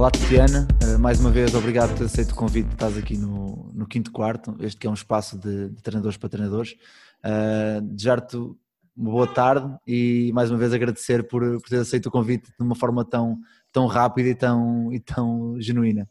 Olá Tatiana, eh, mais uma vez obrigado por ter aceito o convite, estás aqui no, no quinto quarto, este que é um espaço de, de treinadores para treinadores. Uh, Desejar-te uma boa tarde e mais uma vez agradecer por, por ter aceito o convite de uma forma tão, tão rápida e tão, e tão genuína.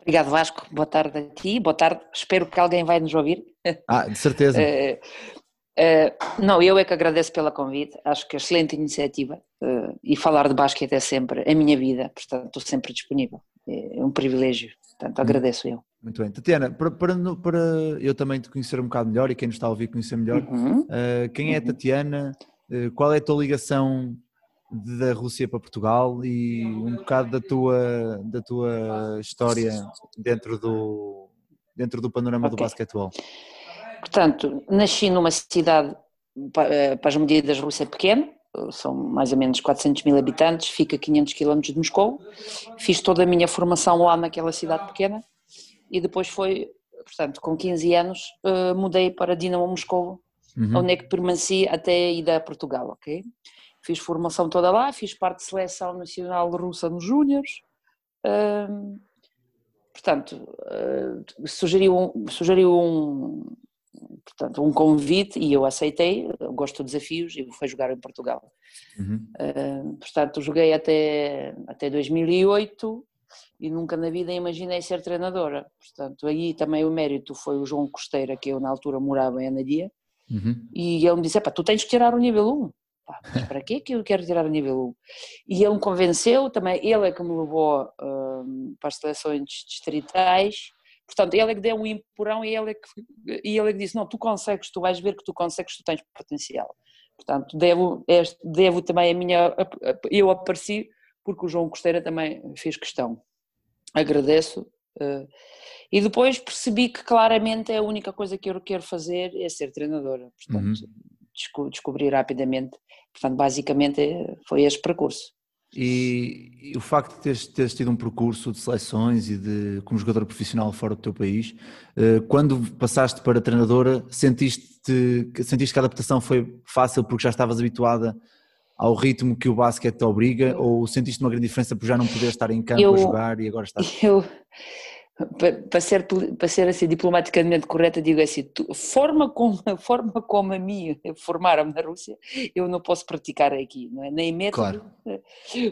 Obrigado Vasco, boa tarde a ti, boa tarde, espero que alguém vai nos ouvir. Ah, de certeza. uh, uh, não, eu é que agradeço pela convite, acho que é excelente iniciativa uh, e falar de basquete é sempre a minha vida, portanto estou sempre disponível, é um privilégio, portanto agradeço eu. Muito bem. Tatiana, para, para, para, eu também te conhecer um bocado melhor e quem nos está a ouvir conhecer melhor, uhum. uh, quem é uhum. Tatiana? Qual é a tua ligação da Rússia para Portugal e um bocado da tua, da tua história dentro do, dentro do panorama okay. do basquetebol? Portanto, nasci numa cidade, eh, para as medidas da Rússia, pequena, são mais ou menos 400 mil habitantes, fica a 500 km de Moscou. Fiz toda a minha formação lá naquela cidade pequena e depois foi, portanto, com 15 anos, uh, mudei para Dinamo Moscou, uhum. onde é que permaneci até ir a Portugal, ok? Fiz formação toda lá, fiz parte de seleção nacional russa nos Júniors. Uh, portanto, uh, sugeriu, um, sugeriu um, portanto, um convite e eu aceitei, eu gosto de desafios e fui jogar em Portugal. Uhum. Uh, portanto, joguei até, até 2008 e nunca na vida imaginei ser treinadora. Portanto, aí também o mérito foi o João Costeira, que eu na altura morava em Anadia, uhum. e ele me disse, tu tens que tirar o nível 1. Pá, para quê que eu quero tirar o nível 1? E ele me convenceu, também ele é que me levou um, para as seleções distritais, portanto, ele é que deu um empurrão e ele é que, e ele é que disse, não, tu consegues, tu vais ver que tu consegues, tu tens potencial. Portanto, devo, devo também a minha, eu apareci porque o João Costeira também fez questão. Agradeço. Uh, e depois percebi que claramente é a única coisa que eu quero fazer é ser treinadora. Portanto, uhum. descobri rapidamente. Portanto, basicamente foi este percurso. E, e, o facto de teres, teres, tido um percurso de seleções e de como jogadora profissional fora do teu país, uh, quando passaste para treinadora, sentiste, sentiste que a adaptação foi fácil porque já estavas habituada ao ritmo que o basquete te obriga ou sentiste uma grande diferença por já não poder estar em campo eu, a jogar e agora estás? Eu, para ser, para ser assim diplomaticamente correta, digo assim, tu, forma como, forma como a mim formaram na Rússia, eu não posso praticar aqui, não é? nem método, claro.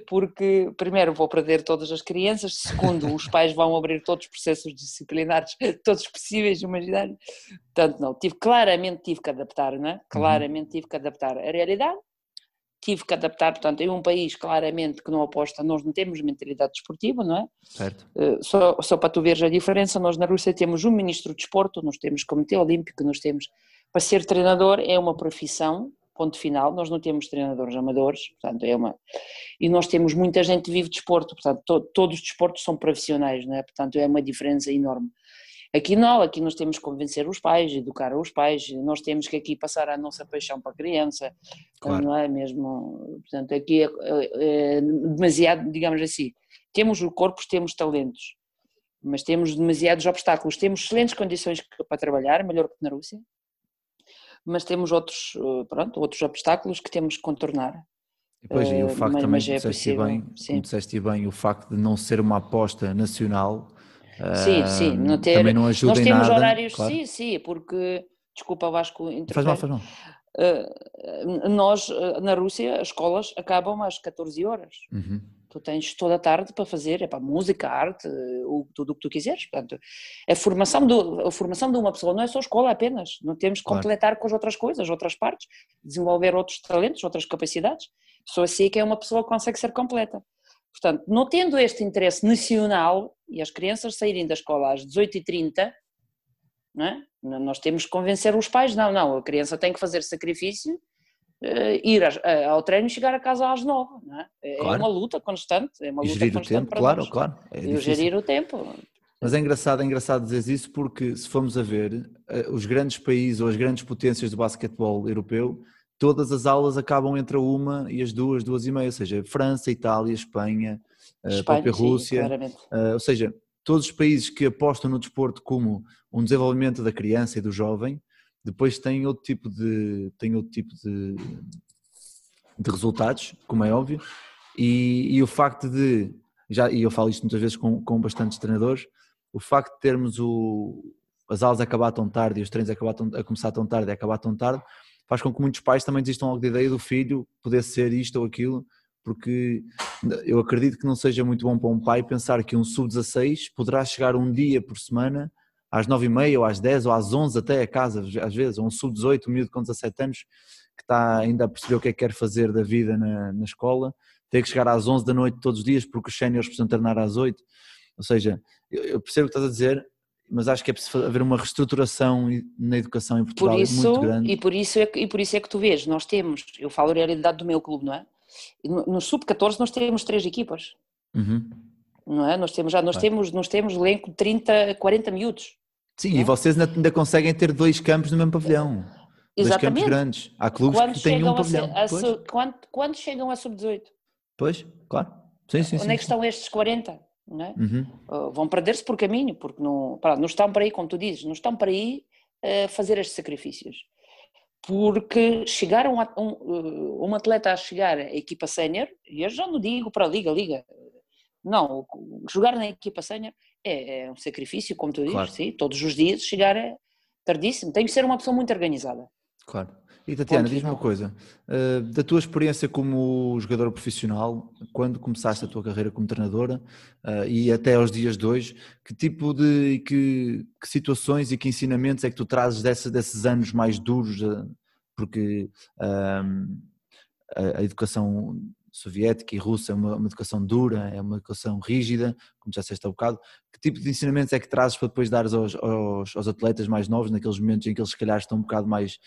porque primeiro vou perder todas as crianças, segundo os pais vão abrir todos os processos disciplinares, todos possíveis, imaginários, portanto não, tive, claramente tive que adaptar, não é? Uhum. claramente tive que adaptar a realidade, tive que adaptar, portanto, em um país claramente que não aposta, nós não temos mentalidade desportiva, não é? Certo. Uh, só, só para tu veres a diferença, nós na Rússia temos um ministro de desporto, nós temos comitê olímpico, nós temos, para ser treinador é uma profissão, ponto final, nós não temos treinadores amadores, portanto é uma, e nós temos muita gente que vive de desporto, portanto to, todos os desportos são profissionais, não é? Portanto é uma diferença enorme. Aqui não, aqui nós temos que convencer os pais, educar os pais, nós temos que aqui passar a nossa paixão para a criança, claro. não é mesmo? Portanto, aqui é, é, é demasiado, digamos assim, temos corpos, temos talentos, mas temos demasiados obstáculos. Temos excelentes condições para trabalhar, melhor que na Rússia, mas temos outros, pronto, outros obstáculos que temos que contornar. E depois, e o facto mas, também, mas é disseste bem, como disseste bem, o facto de não ser uma aposta nacional Sim, sim, não ter, também não ajuda nós temos nada, horários, claro. sim, sim, porque, desculpa Vasco, faz mal, faz mal. Uh, nós, uh, na Rússia, as escolas acabam às 14 horas. Uhum. Tu tens toda a tarde para fazer é para música, arte, o, tudo o que tu quiseres. Portanto, a formação, do, a formação de uma pessoa não é só escola apenas. Não temos que claro. completar com as outras coisas, outras partes, desenvolver outros talentos, outras capacidades. Só assim é que é uma pessoa que consegue ser completa. Portanto, não tendo este interesse nacional e as crianças saírem da escola às 18h30, é? nós temos que convencer os pais, não, não, a criança tem que fazer sacrifício, uh, ir ao treino e chegar a casa às 9, é? é? Claro. uma luta constante, é uma luta gerir constante o tempo, claro, nós. claro. É e gerir o tempo. Mas é engraçado, é engraçado dizer isso porque se formos a ver, eh, os grandes países ou as grandes potências do basquetebol europeu, todas as aulas acabam entre a uma e as duas, duas e meia, ou seja, França, Itália, Espanha, a Espanha, própria sim, Rússia, claramente. Uh, ou seja, todos os países que apostam no desporto como um desenvolvimento da criança e do jovem, depois têm outro tipo de, têm outro tipo de, de resultados, como é óbvio, e, e o facto de, já, e eu falo isto muitas vezes com, com bastantes treinadores, o facto de termos o, as aulas a acabar tão tarde e os treinos a, acabar tão, a começar tão tarde e a acabar tão tarde, faz com que muitos pais também desistam logo da ideia do filho poder ser isto ou aquilo, porque eu acredito que não seja muito bom para um pai pensar que um sub-16 poderá chegar um dia por semana às 9h30 ou às 10 ou às 11 até a casa, às vezes, ou um sub-18, um miúdo com 17 anos que está ainda a perceber o que é que quer fazer da vida na, na escola, tem que chegar às 11 da noite todos os dias porque os séniores precisam treinar às 8. Ou seja, eu percebo o que estás a dizer, mas acho que é preciso haver uma reestruturação na educação em Portugal por isso, muito grande. E por, isso é, que- e por isso é que tu vês, nós temos, eu falo a realidade do meu clube, não é? No, no sub-14 nós temos três equipas, Uhum. não é? Nós temos já, nós temos, nós temos elenco de 30, 40 miúdos. Sim, É? e vocês ainda, conseguem ter dois campos no mesmo pavilhão. Dois campos Exatamente. grandes. Há clubes Quando que têm um a, pavilhão. a su- quando, quando chegam a sub-18, pois, claro. Sim, sim, onde sim. é que estão estes 40? É? Uhum. Uh, vão perder-se por caminho, porque não, pá, não estão para aí, como tu dizes, não estão para aí a fazer estes sacrifícios. Porque chegaram a um, uh, um atleta a chegar à equipa sénior, e eu já não digo para a liga, liga, não, jogar na equipa sénior é, é um sacrifício, como tu dizes, Claro. sim, todos os dias chegar é tardíssimo, tem que ser uma pessoa muito organizada. Claro. E Tatiana, diz-me uma coisa, uh, da tua experiência como jogadora profissional, quando começaste a tua carreira como treinadora uh, e até aos dias de hoje, que tipo de, que, que situações e que ensinamentos é que tu trazes dessa- desses anos mais duros, uh, porque um, a, a educação soviética e russa é uma, uma educação dura, é uma educação rígida, como já disseste há bocado, que tipo de ensinamentos é que trazes para depois dares aos, aos, aos atletas mais novos, naqueles momentos em que eles se calhar estão um bocado mais,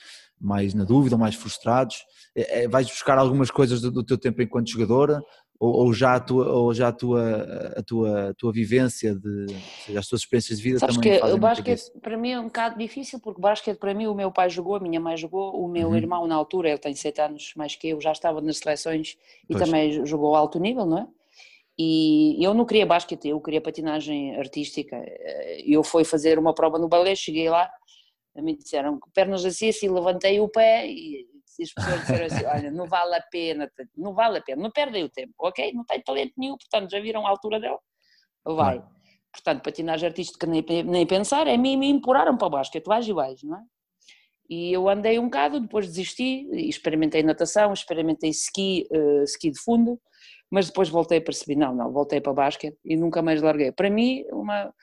mais na dúvida mais frustrados? É, é, vais buscar algumas coisas do, do teu tempo enquanto jogadora ou, ou já, a tua, ou já a, tua, a, tua, a tua vivência, de, seja, as tuas experiências de vida Sabes também que o basquete para mim é um bocado difícil, porque o basquete para mim o meu pai jogou, a minha mãe jogou, o meu Uhum. irmão na altura, ele tem sete anos mais que eu, já estava nas seleções e Pois. também jogou alto nível, não é? E eu não queria basquete, eu queria patinagem artística. Eh, Eu fui fazer uma prova no balé, cheguei lá, me disseram que pernas assim, assim, levantei o pé e as pessoas disseram assim, olha, não vale a pena, não vale a pena, não perdem o tempo, ok? Não tem talento nenhum, portanto, já viram a altura dela? Vai. Portanto, patinagem artística nem, nem pensar, a mim me empurraram para o basquete, vais e vais, não é? E eu andei um bocado, depois desisti, e experimentei natação, experimentei ski, eh, ski de fundo, mas depois voltei a perceber, não, não, voltei para basquete e nunca mais larguei. Para mim, uma...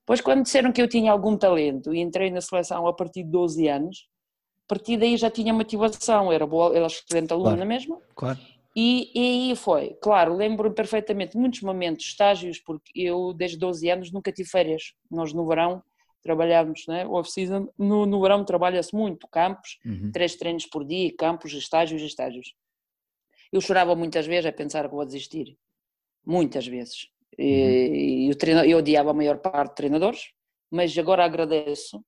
Depois quando disseram que eu tinha algum talento e entrei na seleção a partir de 12 anos, a partir daí já tinha motivação, era, boa, era excelente aluna Claro. mesmo, Claro. e, e aí foi, claro, lembro-me perfeitamente muitos momentos, estágios, porque eu desde 12 anos nunca tive férias. Nós no verão trabalhávamos, né? off-season, no, no verão trabalha-se muito, campos, Uhum. três treinos por dia, campos, estágios, estágios. Eu chorava muitas vezes a pensar que vou desistir, muitas vezes. E, e o treino- eu odiava a maior parte de treinadores, mas agora agradeço.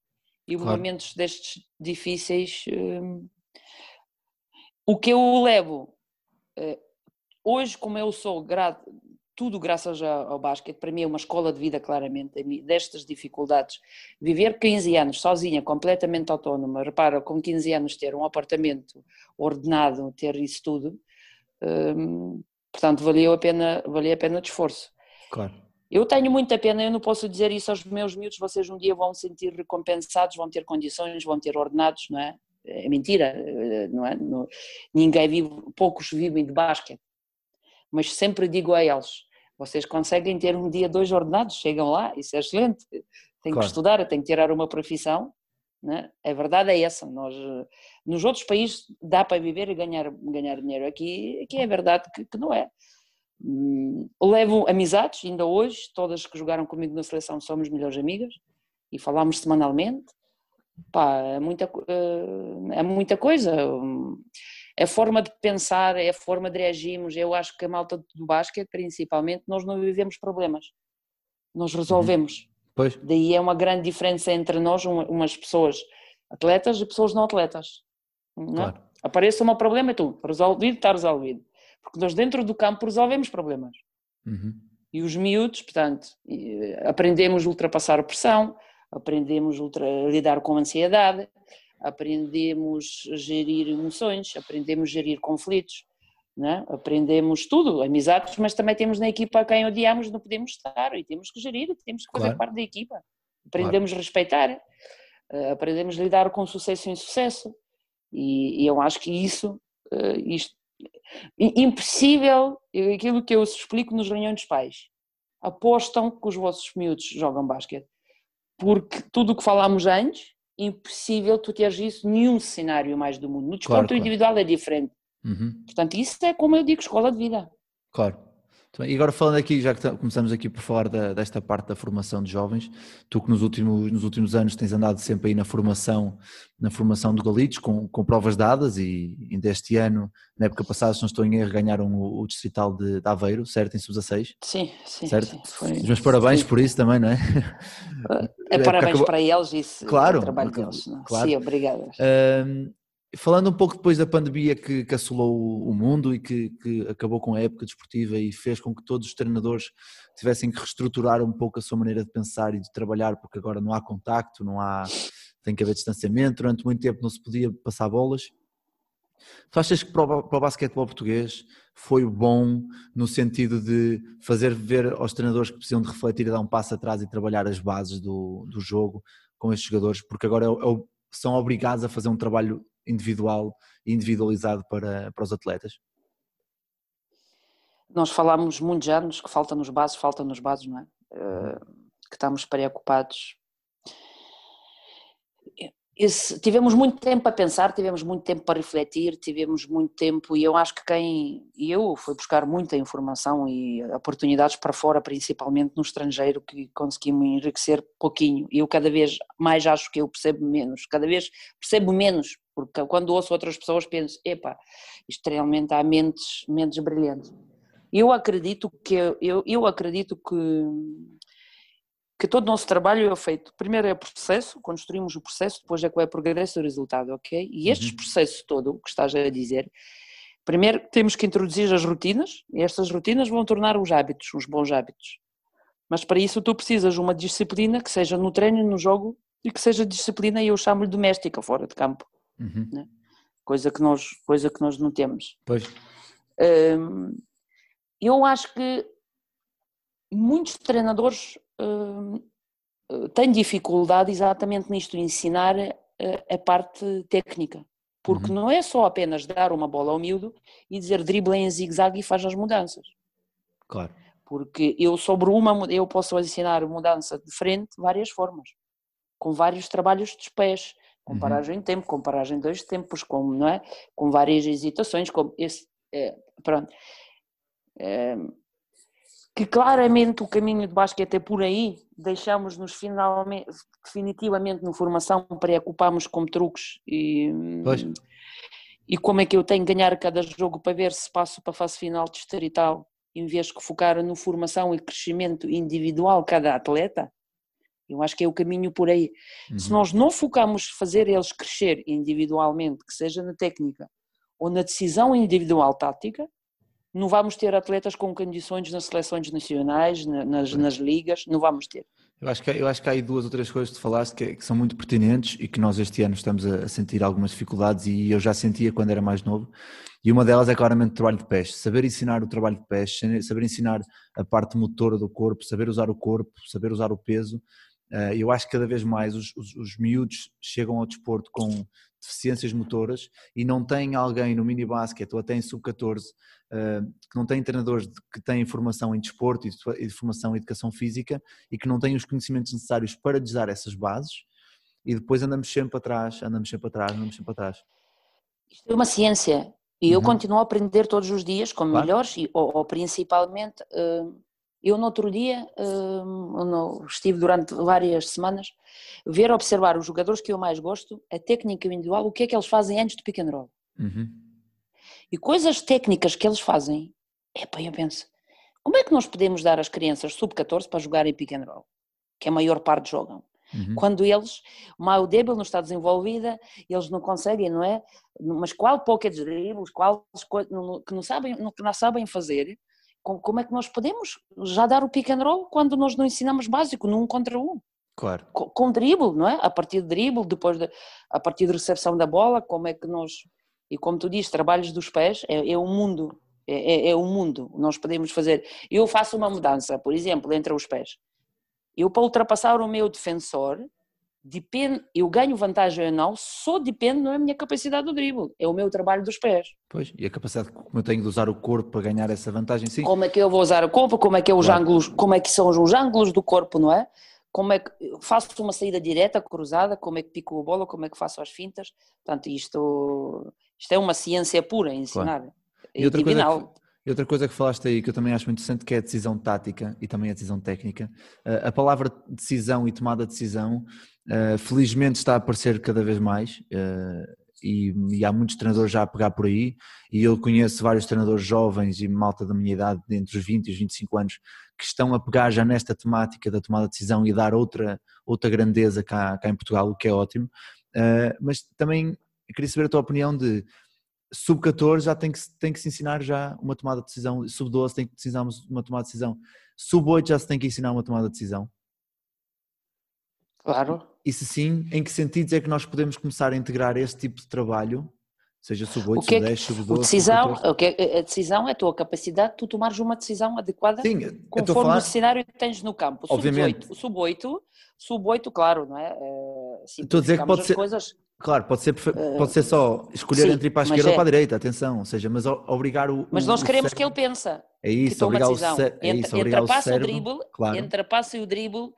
E Claro. momentos destes difíceis, hum, o que eu levo eh, hoje, como eu sou, gra- tudo graças a- ao basquete, para mim é uma escola de vida, claramente, destas dificuldades. Viver 15 anos sozinha, completamente autónoma, repara, com 15 anos ter um apartamento ordenado, ter isso tudo, hum, portanto, valeu a pena, valia a pena de esforço. Claro. Eu tenho muita pena, eu não posso dizer isso aos meus miúdos, vocês um dia vão se sentir recompensados, vão ter condições, vão ter ordenados, não é? É mentira, eh, não é? Não- ninguém vive, poucos vivem de basquete. Mas sempre digo a eles, vocês conseguem ter um dia dois ordenados, chegam lá, isso é excelente. Tem Claro. que estudar, tem que tirar uma profissão, né? A verdade é essa. Nós, eh, nos outros países dá para viver e ganhar, ganhar dinheiro. Aqui, aqui é verdade que, que não é. Hum, Levo amizades, ainda hoje, todas que jogaram comigo na seleção somos melhores amigas e falamos semanalmente. Pá, é muita, eh, é muita coisa. É a forma de pensar, é a forma de reagirmos. Eu acho que a malta do basquete, principalmente, nós não vivemos problemas. Nós resolvemos. Pois, Daí é uma grande diferença entre nós, uma- umas pessoas atletas e pessoas não atletas. Não é? claro. Aparece um problema, tu, resolvido, está resolvido. Porque nós dentro do campo resolvemos problemas. Uhum. E os miúdos, portanto, eh, aprendemos a ultrapassar a pressão, aprendemos a a lidar com a ansiedade, aprendemos a gerir emoções, aprendemos a gerir conflitos, né? aprendemos tudo, amizades, mas também temos na equipa quem odiamos, não podemos estar e temos que gerir, temos que fazer Claro. parte da equipa. Aprendemos a respeitar, eh, aprendemos a lidar com sucesso e insucesso. E, e eu acho que isso, eh, isto, impossível, aquilo que eu explico nos reuniões dos pais. Apostam que os vossos miúdos jogam basquete. Porque tudo o que falámos antes, impossível tu teres isso nenhum cenário mais do mundo. No desporto Claro, claro. individual é diferente. Uhum. Portanto, isso é como eu digo, escola de vida. Claro. E agora falando aqui, já que ta- começamos aqui por falar da- desta parte da formação de jovens, tu que nos últimos, nos últimos anos tens andado sempre aí na formação, na formação do Galitos, com, com provas dadas e ainda este ano, na época passada, se não estou em erro, ganharam o, o Distrital de, de Aveiro, certo? Em sub-16, Sim, sim. certo? sim, foi- Os meus parabéns sim. por isso também, não é? É É, parabéns acabou- para eles e Claro, o trabalho deles. é? claro. Sim, obrigada. Ahm, falando um pouco depois da pandemia que, que assolou o- mundo e que, que acabou com a época desportiva e fez com que todos os treinadores tivessem que reestruturar um pouco a sua maneira de pensar e de trabalhar, porque agora não há contacto, não há, tem que haver distanciamento, durante muito tempo não se podia passar bolas. Tu achas que para o, o basquetebol português foi bom no sentido de fazer ver aos treinadores que precisam de refletir e dar um passo atrás e trabalhar as bases do, do jogo com estes jogadores, porque agora é é o- são obrigados a fazer um trabalho individual e individualizado para, para os atletas? Nós falámos muitos anos que falta nos bases, falta nos bases, não é? Eh, que estamos preocupados. Esse- tivemos muito tempo a pensar, tivemos muito tempo para refletir, tivemos muito tempo e eu acho que quem e eu fui buscar muita informação e oportunidades para fora, principalmente no estrangeiro, que conseguimos enriquecer pouquinho. E eu cada vez mais acho que eu percebo menos, cada vez percebo menos, porque quando ouço outras pessoas penso, epá, isto realmente há mentes, mentes brilhantes. Eu acredito que eu, eu acredito que que todo o nosso trabalho é feito. Primeiro é o processo, construímos o processo, depois é que vai o progresso e o resultado, ok? E estes Uhum. processos todo, o que estás a dizer, primeiro temos que introduzir as rotinas, e estas rotinas vão tornar os hábitos, os bons hábitos. Mas para isso tu precisas de uma disciplina que seja no treino, no jogo, e que seja disciplina, e eu chamo-lhe doméstica, fora de campo, Uhum. coisa que nós, coisa que nós não temos. Pois, Hum, eu acho que muitos treinadores hum, eh, têm dificuldade exatamente nisto, ensinar eh, a parte técnica. Porque Uhum. não é só apenas dar uma bola ao miúdo e dizer dribla em zigue-zague e faz as mudanças. claro. Porque eu sobre uma, eu posso ensinar mudança de frente de várias formas, com vários trabalhos dos pés, com Uhum. paragem de tempo, com paragem de dois tempos, com, não é? com várias hesitações, com esse, é, pronto. É, que claramente o caminho de basquete é por aí, deixamos-nos finalmente, definitivamente na formação, preocupamos com truques e, Pois. e como é que eu tenho que ganhar cada jogo para ver se passo para a fase final distrital, em vez de focar no formação e crescimento individual de cada atleta, eu acho que é o caminho por aí. Se Uhum. nós não focamos fazer eles crescer individualmente, que seja na técnica ou na decisão individual tática, não vamos ter atletas com condições nas seleções nacionais, na- nas, nas ligas, não vamos ter. Eu acho, que, eu acho que há aí duas ou três coisas que tu falaste que, que são muito pertinentes e que nós este ano estamos a, a sentir algumas dificuldades e eu já sentia quando era mais novo. E uma delas é claramente o trabalho de pés. Saber ensinar o trabalho de pés, saber ensinar a parte motora do corpo, saber usar o corpo, saber usar o peso. Eh, Eu acho que cada vez mais os, os, os miúdos chegam ao desporto com deficiências motoras e não têm alguém no mini basquete ou até em sub-14 eh, que não têm treinadores que têm formação em desporto e formação em educação física e que não têm os conhecimentos necessários para lhes dar essas bases e depois andamos sempre atrás, andamos sempre atrás, andamos sempre atrás. Isto é uma ciência e eu Uhum. continuo a aprender todos os dias com Claro. melhores e ou, ou principalmente hum, eu no outro dia no- estive durante várias semanas ver observar os jogadores que eu mais gosto a técnica individual o que é que eles fazem antes do pick and roll Uhum. E coisas técnicas que eles fazem epá, eu penso como é que nós podemos dar às crianças sub-14 para jogarem pick and roll que a maior parte jogam. Uhum. Quando eles, uma o débil não está desenvolvida, eles não conseguem, não é? Mas qual pocket dribles, qual que não sabem, que não sabem fazer, como é que nós podemos já dar o pick and roll quando nós não ensinamos básico, num contra um? Claro. Com, com dribble, não é? A partir de dribble, depois de, a partir de recepção da bola, como é que nós, e como tu dizes, trabalhos dos pés, é, é um mundo, é, é, é um mundo, nós podemos fazer. Eu faço uma mudança, por exemplo, entre os pés. Eu, para ultrapassar o meu defensor, depende, eu ganho vantagem ou não, só depende, não é a minha capacidade do drible, é o meu trabalho dos pés. Pois, e a capacidade como eu tenho de usar o corpo para ganhar essa vantagem, sim. Como é que eu vou usar o corpo, como é que é os Claro. ângulos, como é que são os ângulos do corpo, não é? Como é que faço uma saída direta, cruzada, como é que pico a bola, como é que faço as fintas. Portanto, isto, isto é uma ciência pura, ensinar. E É outra coisa divinal. E outra coisa que falaste aí que eu também acho muito interessante que é a decisão tática e também a decisão técnica. Eh, A palavra decisão e tomada de decisão eh, felizmente está a aparecer cada vez mais eh, e, e há muitos treinadores já a pegar por aí e eu conheço vários treinadores jovens e malta da minha idade, entre os 20 e os 25 anos, que estão a pegar já nesta temática da tomada de decisão e dar outra, outra grandeza cá, cá em Portugal, o que é ótimo. Eh, Mas também queria saber a tua opinião de sub-14 já tem que, se- tem que se ensinar já uma tomada de decisão, sub-12 tem que ensinar uma tomada de decisão, sub-8 já se tem que ensinar uma tomada de decisão. Claro. E se sim, em que sentidos é que nós podemos começar a integrar este tipo de trabalho, seja sub-8, O que é que- sub-10, sub-12, O decisão, sub-14? o que é- a decisão é a tua capacidade de tu tomares uma decisão adequada Sim, conforme falar, o cenário que tens no campo. Obviamente. Sub-8, sub-8, sub-8, claro, não é? Eh, Estou a dizer que pode ser- Coisas. claro, pode ser, perfe- pode ser só escolher sim, entre ir para a esquerda ou é. para a direita, atenção, ou seja, mas obrigar o Mas nós o queremos que cérebro- ele pensa, é que isso, obrigar o, decisão. cé- é isso, obrigar o cérebro, claro, entre a passa e o dribble,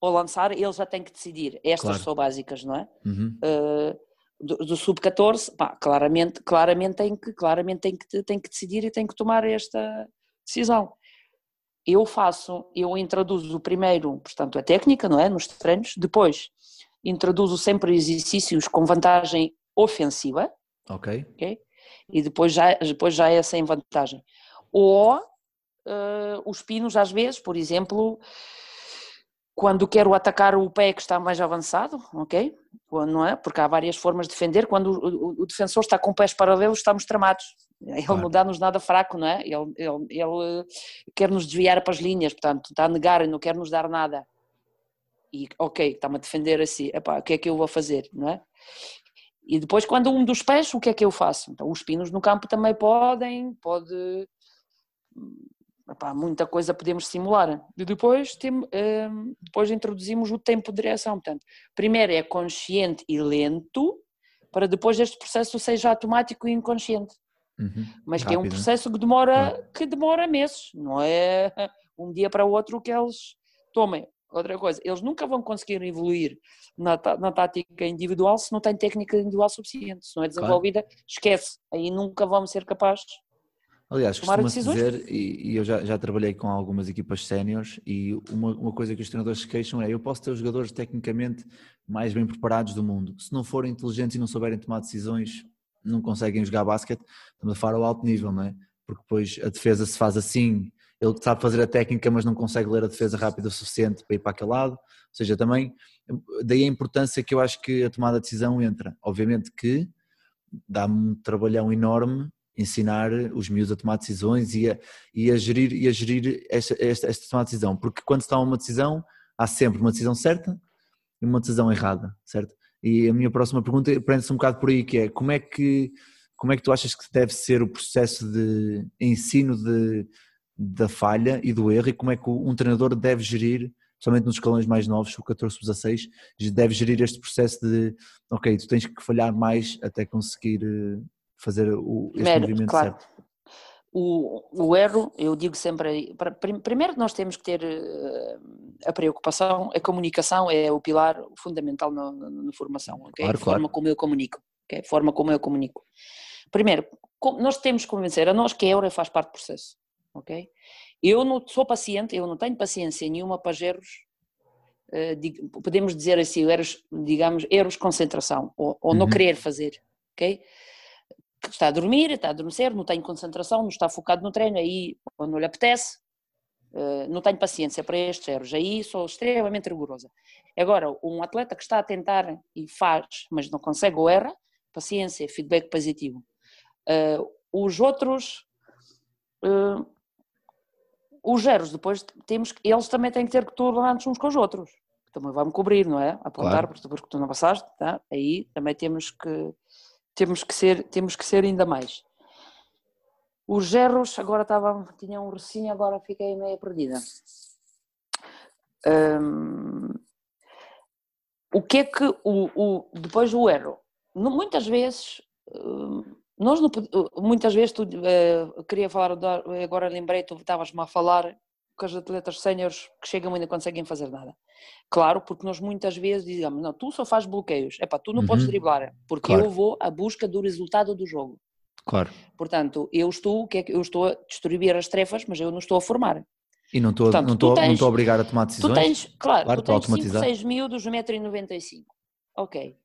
ou lançar, ele já tem que decidir. Estas Claro. são básicas, não é? Uhum, Eh, do, do sub-14, pá, claramente, claramente, tem que, claramente tem, que, tem que decidir e tem que tomar esta decisão. Eu faço, eu introduzo primeiro, portanto, a técnica, não é? Nos treinos, depois introduzo sempre exercícios com vantagem ofensiva, ok, ok? E depois já, depois já é sem vantagem. Ou eh, os pinos, às vezes, por exemplo, quando quero atacar o pé que está mais avançado, ok? Não é? Porque há várias formas de defender. Quando o, o- o defensor está com pés paralelos, estamos tramados. Ele Claro. não dá-nos nada fraco, não é? Ele, ele, ele eh, quer nos desviar para as linhas, portanto, está a negar e não quer nos dar nada. E, ok, está-me a defender assim, epá, o que é que eu vou fazer, não é? E depois, quando um dos pés, o que é que eu faço? Então, os pinos no campo também podem, pode. Epá, muita coisa podemos simular. E depois, tem, hum, depois introduzimos o tempo de reação. Portanto, primeiro é consciente e lento, para depois este processo seja automático e inconsciente. uhum, Mas que é um rápido, processo que demora, que demora meses, não é um dia para o outro que eles tomem. Outra coisa, eles nunca vão conseguir evoluir na, na tática individual se não têm técnica individual suficiente. Se não é desenvolvida, esquece. Aí nunca vamos ser capazes. Aliás, tomar costuma-se decisões. dizer, e, e eu já, já trabalhei com algumas equipas séniores, e uma, uma coisa que os treinadores se queixam é: eu posso ter os jogadores tecnicamente mais bem preparados do mundo, se não forem inteligentes e não souberem tomar decisões, não conseguem jogar basquete. Estamos a falar ao alto nível, não é? Porque depois a defesa se faz assim, ele sabe fazer a técnica, mas não consegue ler a defesa rápida o suficiente para ir para aquele lado. Ou seja, também, daí a importância que eu acho que a tomada de decisão entra. Obviamente que dá-me um trabalhão enorme ensinar os miúdos a tomar decisões e a, e a gerir, e a gerir esta, esta, esta tomada de decisão, porque quando se toma uma decisão, há sempre uma decisão certa e uma decisão errada, certo? E a minha próxima pergunta prende-se um bocado por aí, que é como é que, como é que tu achas que deve ser o processo de ensino de, da falha e do erro e como é que um treinador deve gerir, principalmente nos escalões mais novos, o 14, 16, deve gerir este processo de, ok, tu tens que falhar mais até conseguir eh, fazer o, este Primeiro, movimento claro. certo. O, o erro, eu digo sempre, primeiro nós temos que ter eh, a preocupação, a comunicação é o pilar fundamental na, na- formação, ok? Claro, a forma claro. como eu comunico, ok? A forma como eu comunico. Primeiro, nós temos que convencer a nós que a euro faz parte do processo, ok? Eu não sou paciente, eu não tenho paciência nenhuma para erros, eh, podemos dizer assim, erros, digamos, erros de concentração, ou, ou não Uhum. querer fazer, ok? Está a dormir, está a adormecer, não tem concentração, não está focado no treino, aí ou não lhe apetece, Uh, não tenho paciência para estes erros, aí sou extremamente rigorosa. Agora, um atleta que está a tentar e faz, mas não consegue ou erra, paciência, feedback positivo. Uh, os outros, uh, os erros, depois temos que, eles também têm que ter tolerantes uns com os outros. Também vai-me cobrir, não é? Apontar, claro. porque tu não passaste, tá? aí também temos que, temos que ser, temos que ser ainda mais. Os erros, agora estava, tinha um recinho, agora fiquei meio perdida. Hum, o que é que o, o depois do erro? Muitas vezes, hum, nós não, muitas vezes tu uh, queria falar, agora lembrei, tu estavas-me a falar que os atletas séniores que chegam ainda conseguem fazer nada. Claro, porque nós muitas vezes dizemos, não, tu só fazes bloqueios, é tu não uhum. podes driblar, porque claro. eu vou à busca do resultado do jogo. Claro. Portanto, eu estou, que é que eu estou a distribuir as tarefas, mas eu não estou a formar. E não estou, Portanto, não estou, tens, não estou a obrigar a tomar decisões? Tu tens, claro, claro tu tens 5, 6 miúdos, 1,95m. Ok.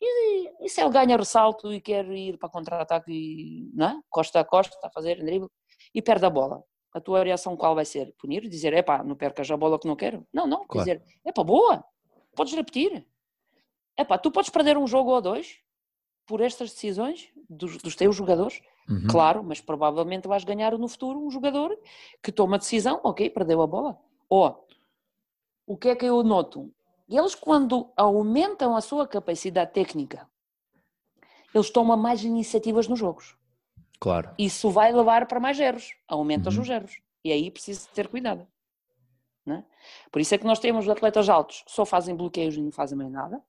E, e se ele ganha ressalto e quer ir para contra-ataque não é? costa a costa, está a fazer drible, e perde a bola. A tua reação qual vai ser? Punir? Dizer, epá, não percas a bola que não quero? Não, não. Claro. Dizer, epá, boa, podes repetir. Epá, tu podes perder um jogo ou dois, por estas decisões dos, dos teus jogadores, uhum. claro, mas provavelmente vais ganhar no futuro um jogador que toma decisão, ok, perdeu a bola. Ou, o que é que eu noto? Eles, quando aumentam a sua capacidade técnica, eles tomam mais iniciativas nos jogos. Claro. Isso vai levar para mais erros, aumenta uhum. os erros. E aí precisa ter cuidado. É? Por isso é que nós temos atletas altos, só fazem bloqueios e não fazem mais nada.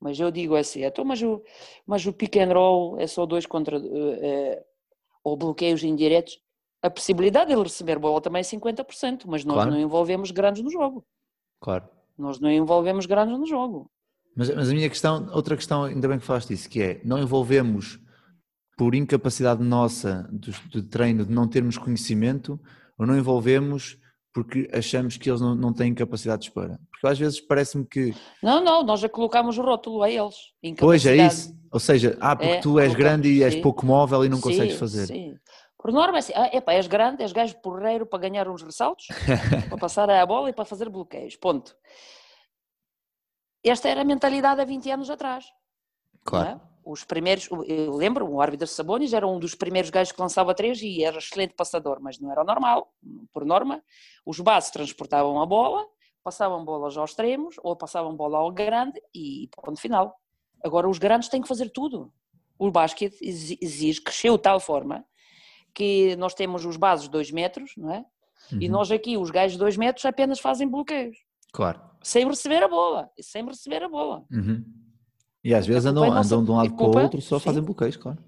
Mas eu digo assim, então, mas, o, mas o pick and roll é só dois contra. Uh, ou bloqueios indiretos. A possibilidade de ele receber bola também é 50%, mas nós claro. não envolvemos grandes no jogo. Claro. Nós não envolvemos grandes no jogo. Mas, mas a minha questão, outra questão, ainda bem que falaste isso, que é, não envolvemos por incapacidade nossa de, de treino, de não termos conhecimento, ou não envolvemos porque achamos que eles não, não têm capacidades para. Porque às vezes parece-me que. Não, não, nós já colocamos o rótulo a eles. Pois é isso. Ou seja, ah, porque é, tu és grande e és sim. pouco móvel e não sim, consegues fazer. Sim. Por norma, é assim, ah, epa, és grande, és gajo porreiro para ganhar uns ressaltos, para passar a bola e para fazer bloqueios. Ponto. Esta era a mentalidade há 20 anos atrás. Claro. Os primeiros, eu lembro, o árbitro Sabonis era um dos primeiros gajos que lançava três e era excelente passador, mas não era normal. Por norma, os bases transportavam a bola, passavam bolas aos extremos ou passavam bola ao grande e ponto final. Agora os grandes têm que fazer tudo. O basquete exige, cresceu de tal forma que nós temos os bases de 2 metros, não é? Uhum. E nós aqui, os gajos de 2 metros, apenas fazem bloqueios. Claro. Sem receber a bola. Sem receber a bola. Uhum. E às vezes andam, é andam de um lado culpa, para o outro só sim. fazem bloqueios, claro.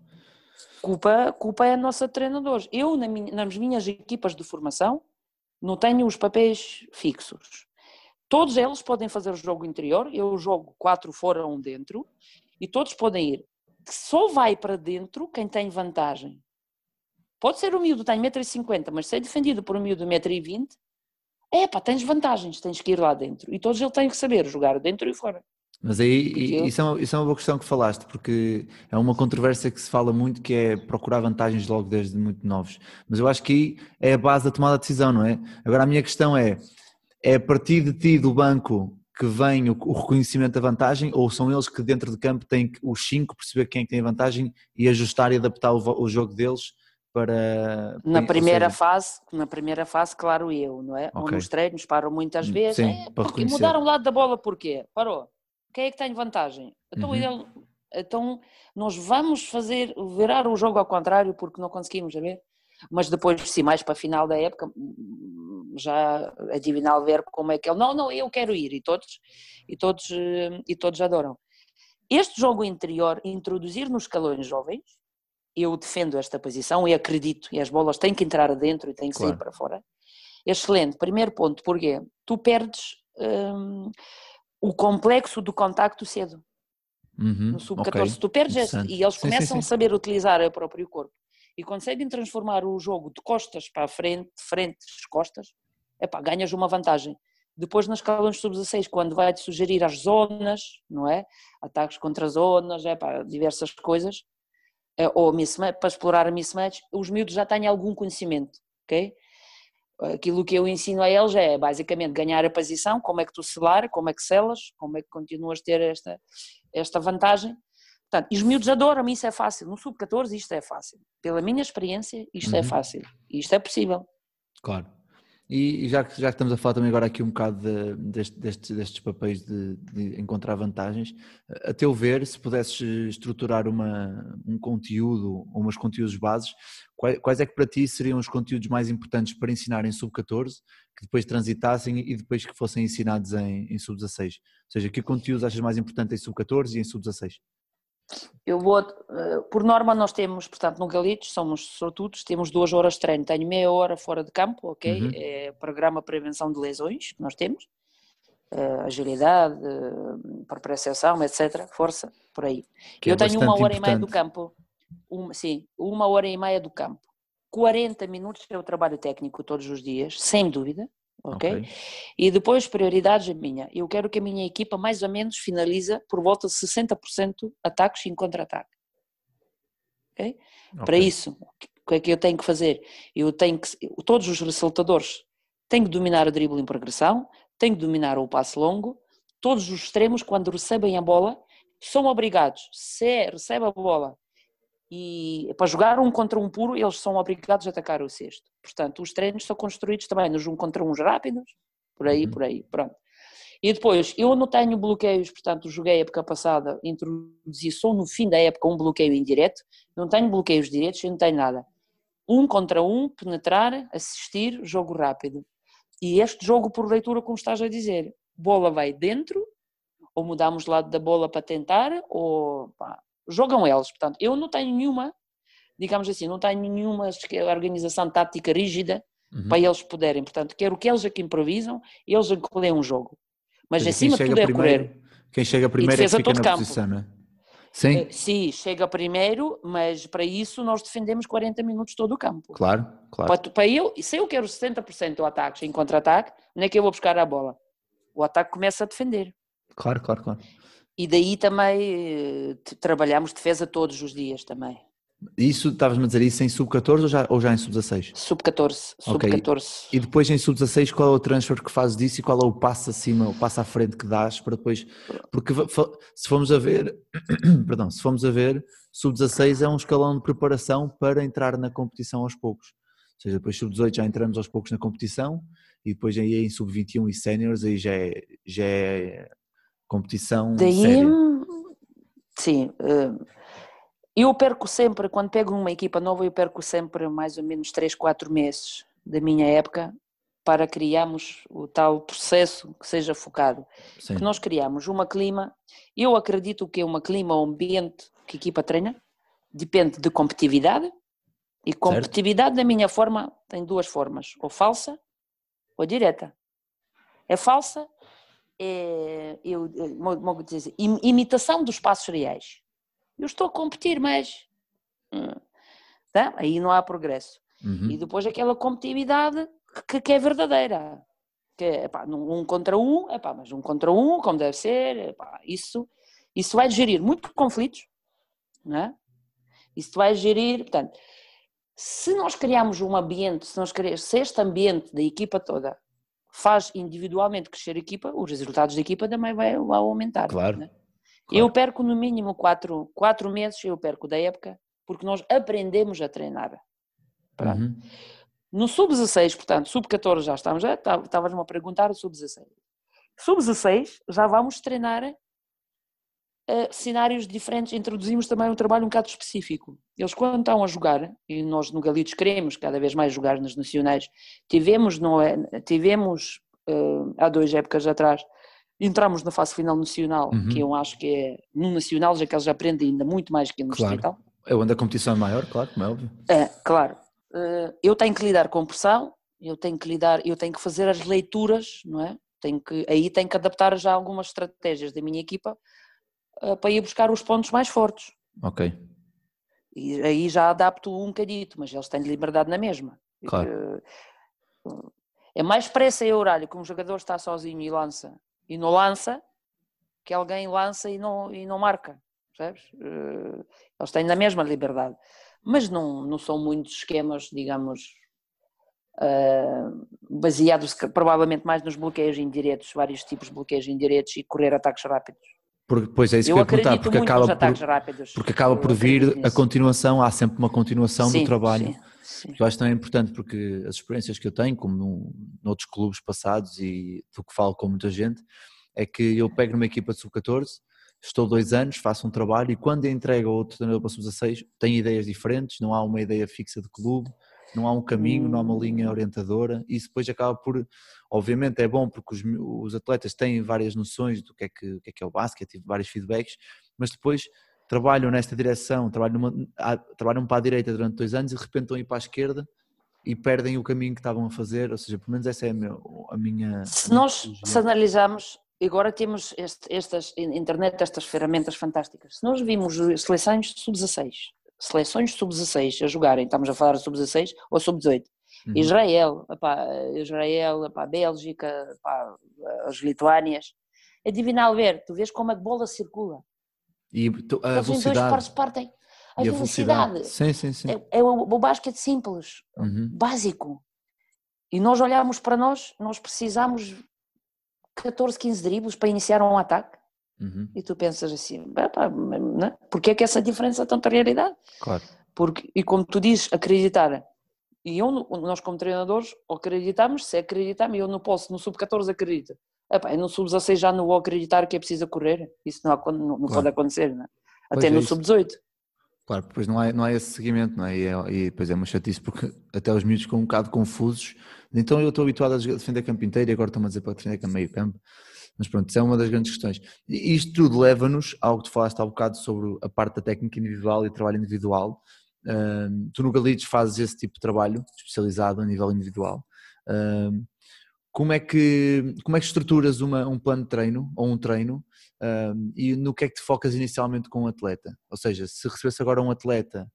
Culpa, culpa é a nossa treinadores. Eu, na minha, nas minhas equipas de formação, não tenho os papéis fixos. Todos eles podem fazer o jogo interior, eu jogo quatro fora, um dentro, e todos podem ir. Só vai para dentro quem tem vantagem. Pode ser o miúdo tem 1,50m, mas ser defendido por um miúdo de 1,20m, é pá, tens vantagens, tens que ir lá dentro. E todos eles têm que saber jogar dentro e fora. Mas aí isso é, uma, isso é uma boa questão que falaste, porque é uma controvérsia que se fala muito que é procurar vantagens logo desde muito novos. Mas eu acho que aí é a base da tomada de decisão, não é? Agora a minha questão é: é a partir de ti, do banco, que vem o, o reconhecimento da vantagem, ou são eles que dentro de campo têm que, os cinco perceber quem é que tem a vantagem e ajustar e adaptar o, o jogo deles para. Na primeira seja... fase, na primeira fase, claro, eu, não é? Okay. Ou nos treinos param muitas hum, vezes. Sim, é, porque mudaram o lado da bola porquê? Parou quem é que tem vantagem? Então, uhum. ele, então nós vamos fazer, virar o jogo ao contrário porque não conseguimos, ver? Mas depois, sim, mais para a final da época, já é divinal ver como é que ele, não, não, eu quero ir, e todos, e todos, e todos adoram. Este jogo interior, introduzir nos escalões jovens, eu defendo esta posição e acredito, e as bolas têm que entrar dentro e têm que claro. sair para fora. Excelente. Primeiro ponto, porque tu perdes hum, o complexo do contacto cedo. Uhum, no sub-14, okay. tu perdes e eles começam sim, sim, sim. a saber utilizar o próprio corpo e conseguem transformar o jogo de costas para a frente, de frente, costas, epá, ganhas uma vantagem. Depois nas escalões sub-16, quando vai-te sugerir as zonas, não é? Ataques contra zonas, epá, diversas coisas, é, ou mismatch, para explorar a mismatch, os miúdos já têm algum conhecimento, ok? Aquilo que eu ensino a eles é basicamente ganhar a posição, como é que tu selar, como é que selas, como é que continuas a ter esta, esta vantagem. Portanto, e os miúdos adoram, isso é fácil. No sub-14 isto é fácil. Pela minha experiência, isto é Uhum. fácil. Isto é possível. Claro. E já que, já que estamos a falar também agora aqui um bocado de- deste- destes, destes papéis de, de encontrar vantagens, a teu ver, se pudesses estruturar uma, um conteúdo ou umas conteúdos bases, quais, quais é que para ti seriam os conteúdos mais importantes para ensinar em sub-14, que depois transitassem e depois que fossem ensinados em, em sub-16? Ou seja, que conteúdos achas mais importante em sub-14 e em sub-16? Eu vou, eh, por norma nós temos, portanto, no Galitos, somos sortudos, temos duas horas de treino, tenho meia hora fora de campo, ok? Uhum. É programa prevenção de lesões que nós temos, eh, agilidade, propriocepção, etc, força, por aí. Que eu é tenho uma hora e meia do importante. campo, uma, sim, uma hora e meia do campo, 40 minutos é o trabalho técnico todos os dias, sem dúvida, ok? E depois, prioridades a minha. Eu quero que a minha equipa mais ou menos finaliza por volta de 60% ataques em contra-ataque. ok? Para isso, o que é que eu tenho que fazer? Eu tenho que, todos os ressaltadores têm que dominar o drible em progressão, têm que dominar o passe longo, todos os extremos, quando recebem a bola, são obrigados, se recebe a bola e para jogar um contra um puro, eles são obrigados a atacar o cesto. Portanto, os treinos são construídos também nos um contra uns rápidos, por aí, Uhum. por aí, pronto. E depois, eu não tenho bloqueios, portanto, joguei a época passada, introduzi só no fim da época um bloqueio indireto, não tenho bloqueios diretos, eu não tenho nada. Um contra um, penetrar, assistir, jogo rápido. E este jogo por leitura, como estás a dizer, bola vai dentro, ou mudamos de lado da bola para tentar, ou pá, jogam eles. Portanto, eu não tenho nenhuma, digamos assim, não tenho nenhuma organização tática rígida Uhum. para eles poderem. Portanto, quero que eles aqui improvisam, eles é que um jogo. Mas quem acima de tudo é primeiro- correr. Quem chega primeiro é que fica na campo. posição, não é? Sim, Eh, Sim, chega primeiro, mas para isso nós defendemos 40 minutos todo o campo. claro, claro. Para, para eu, se eu quero 70% do ataque em contra-ataque, onde é que eu vou buscar a bola? O ataque começa a defender. Claro, claro, claro. E daí também eh, trabalhamos defesa todos os dias também. Isso, estavas-me a dizer isso em sub-14 ou já, ou já em sub-16? Sub-14, Ok. sub-14. E depois em sub-16 qual é o transfer que fazes disso e qual é o passo acima, o passo à frente que dás para depois, porque se formos a ver, perdão, se formos a ver, sub-16 é um escalão de preparação para entrar na competição aos poucos. Ou seja, depois sub-18 já entramos aos poucos na competição e depois aí em sub-21 e séniores aí já é, já é competição Daí, séria. sim, eh, eu perco sempre, quando pego uma equipa nova, eu perco sempre mais ou menos 3, 4 meses da minha época para criarmos o tal processo que seja focado. Sim. Que nós criamos uma clima, eu acredito que é uma clima, um ambiente que a equipa treina, depende de competitividade, e competitividade da minha forma tem duas formas, ou falsa ou direta. É falsa, é, eu, eu, dizer, im- imitação dos passos reais. Eu estou a competir, mas hum, tá? aí não há progresso. Uhum. E depois aquela competitividade que, que é verdadeira. Que é, epá, um contra um, epá, mas um contra um, como deve ser, epá, isso, isso vai gerir muitos conflitos, não é? Isso vai gerir, portanto, se nós criarmos um ambiente, se, nós criarmos, se este ambiente da equipa toda faz individualmente crescer a equipa, os resultados da equipa também vai, vai aumentar. Claro, não é? claro. Eu perco no mínimo quatro, quatro meses, eu perco da época, porque nós aprendemos a treinar. Uhum. No sub-16, portanto, sub-14 já estamos, já estavas-me a perguntar o sub-16. Sub-16 já vamos treinar eh, cenários diferentes, introduzimos também um trabalho um bocado específico. Eles quando estão a jogar, e nós no Galitos queremos cada vez mais jogar nas nacionais, tivemos, no, tivemos eh, há duas épocas atrás, entramos na fase final nacional, Uhum. que eu acho que é, no nacional já que eles aprendem ainda muito mais que no Claro. distrital. É onde a competição é maior, claro, como é óbvio. É, claro. Eh, Eu tenho que lidar com pressão, eu tenho que lidar, eu tenho que fazer as leituras, não é? Tenho que, aí tenho que adaptar já algumas estratégias da minha equipa para ir buscar os pontos mais fortes. Ok, E aí já adapto um bocadito, mas eles têm liberdade na mesma. Claro. Eh, É mais pressa e horário que um jogador está sozinho e lança, e não lança, que alguém lança e não, e não marca, percebes? Eh, Eles têm na mesma liberdade. Mas não, não são muitos esquemas, digamos, uh, baseados provavelmente mais nos bloqueios indiretos, vários tipos de bloqueios indiretos e correr ataques rápidos. Porque, pois é isso eu que eu ia perguntar, porque acaba, por, rápidos, porque acaba por vir a continuação, há sempre uma continuação sim, do trabalho. Sim, sim. Eu acho também importante porque as experiências que eu tenho, como num, noutros clubes passados e do que falo com muita gente, é que eu pego numa equipa de sub-14, estou dois anos, faço um trabalho e quando entrego a outro treinador para sub-16 tenho ideias diferentes, não há uma ideia fixa de clube, não há um caminho, não há uma linha orientadora, e isso depois acaba por, obviamente é bom porque os, os atletas têm várias noções do que é que, que é, que é o basquete, tive vários feedbacks, mas depois trabalham nesta direção, trabalham, numa, trabalham para a direita durante dois anos e de repente estão a ir para a esquerda e perdem o caminho que estavam a fazer, ou seja, pelo menos essa é a, meu, a minha... Se nós se analisarmos, agora temos este, estas, internet, estas ferramentas fantásticas, se nós vimos seleções sub-16, seleções sub-16 a jogarem, estamos a falar de sub-16 ou sub-18. Uhum. Israel, epá, Israel, epá, Bélgica, epá, as Lituânias. É divinal ver, tu vês como a bola circula. E tu, a Eles velocidade. Dois partem. A, e velocidade. A velocidade. Sim, sim, sim. É, é o, o basquete simples, uhum. básico. E nós olhamos para nós, nós precisamos 14, 15 dribles para iniciar um ataque. Uhum. E tu pensas assim, né? porque é que essa diferença é tanta realidade? Claro. Porque, e como tu dizes, acreditar. E eu, nós como treinadores acreditamos, se acreditamos, eu não posso, no sub-14 acredita. Epá, no sub-16 já não vou acreditar que é preciso correr, isso não, não, não claro. pode acontecer, né? até é no sub-18. Claro, depois não há, não há esse seguimento, não é? E, é, e depois é uma chatice porque até os miúdos ficam um bocado confusos. Então eu estou habituado a defender campo inteiro e agora estão-me a dizer para defender campo meio campo. Mas pronto, isso é uma das grandes questões. E isto tudo leva-nos ao que tu falaste há um bocado sobre a parte da técnica individual e trabalho individual. Uh, tu no Galitos fazes esse tipo de trabalho especializado a nível individual. Uh, como, é que, como é que estruturas uma, um plano de treino ou um treino uh, e no que é que te focas inicialmente com um atleta? Ou seja, se recebesse agora um atleta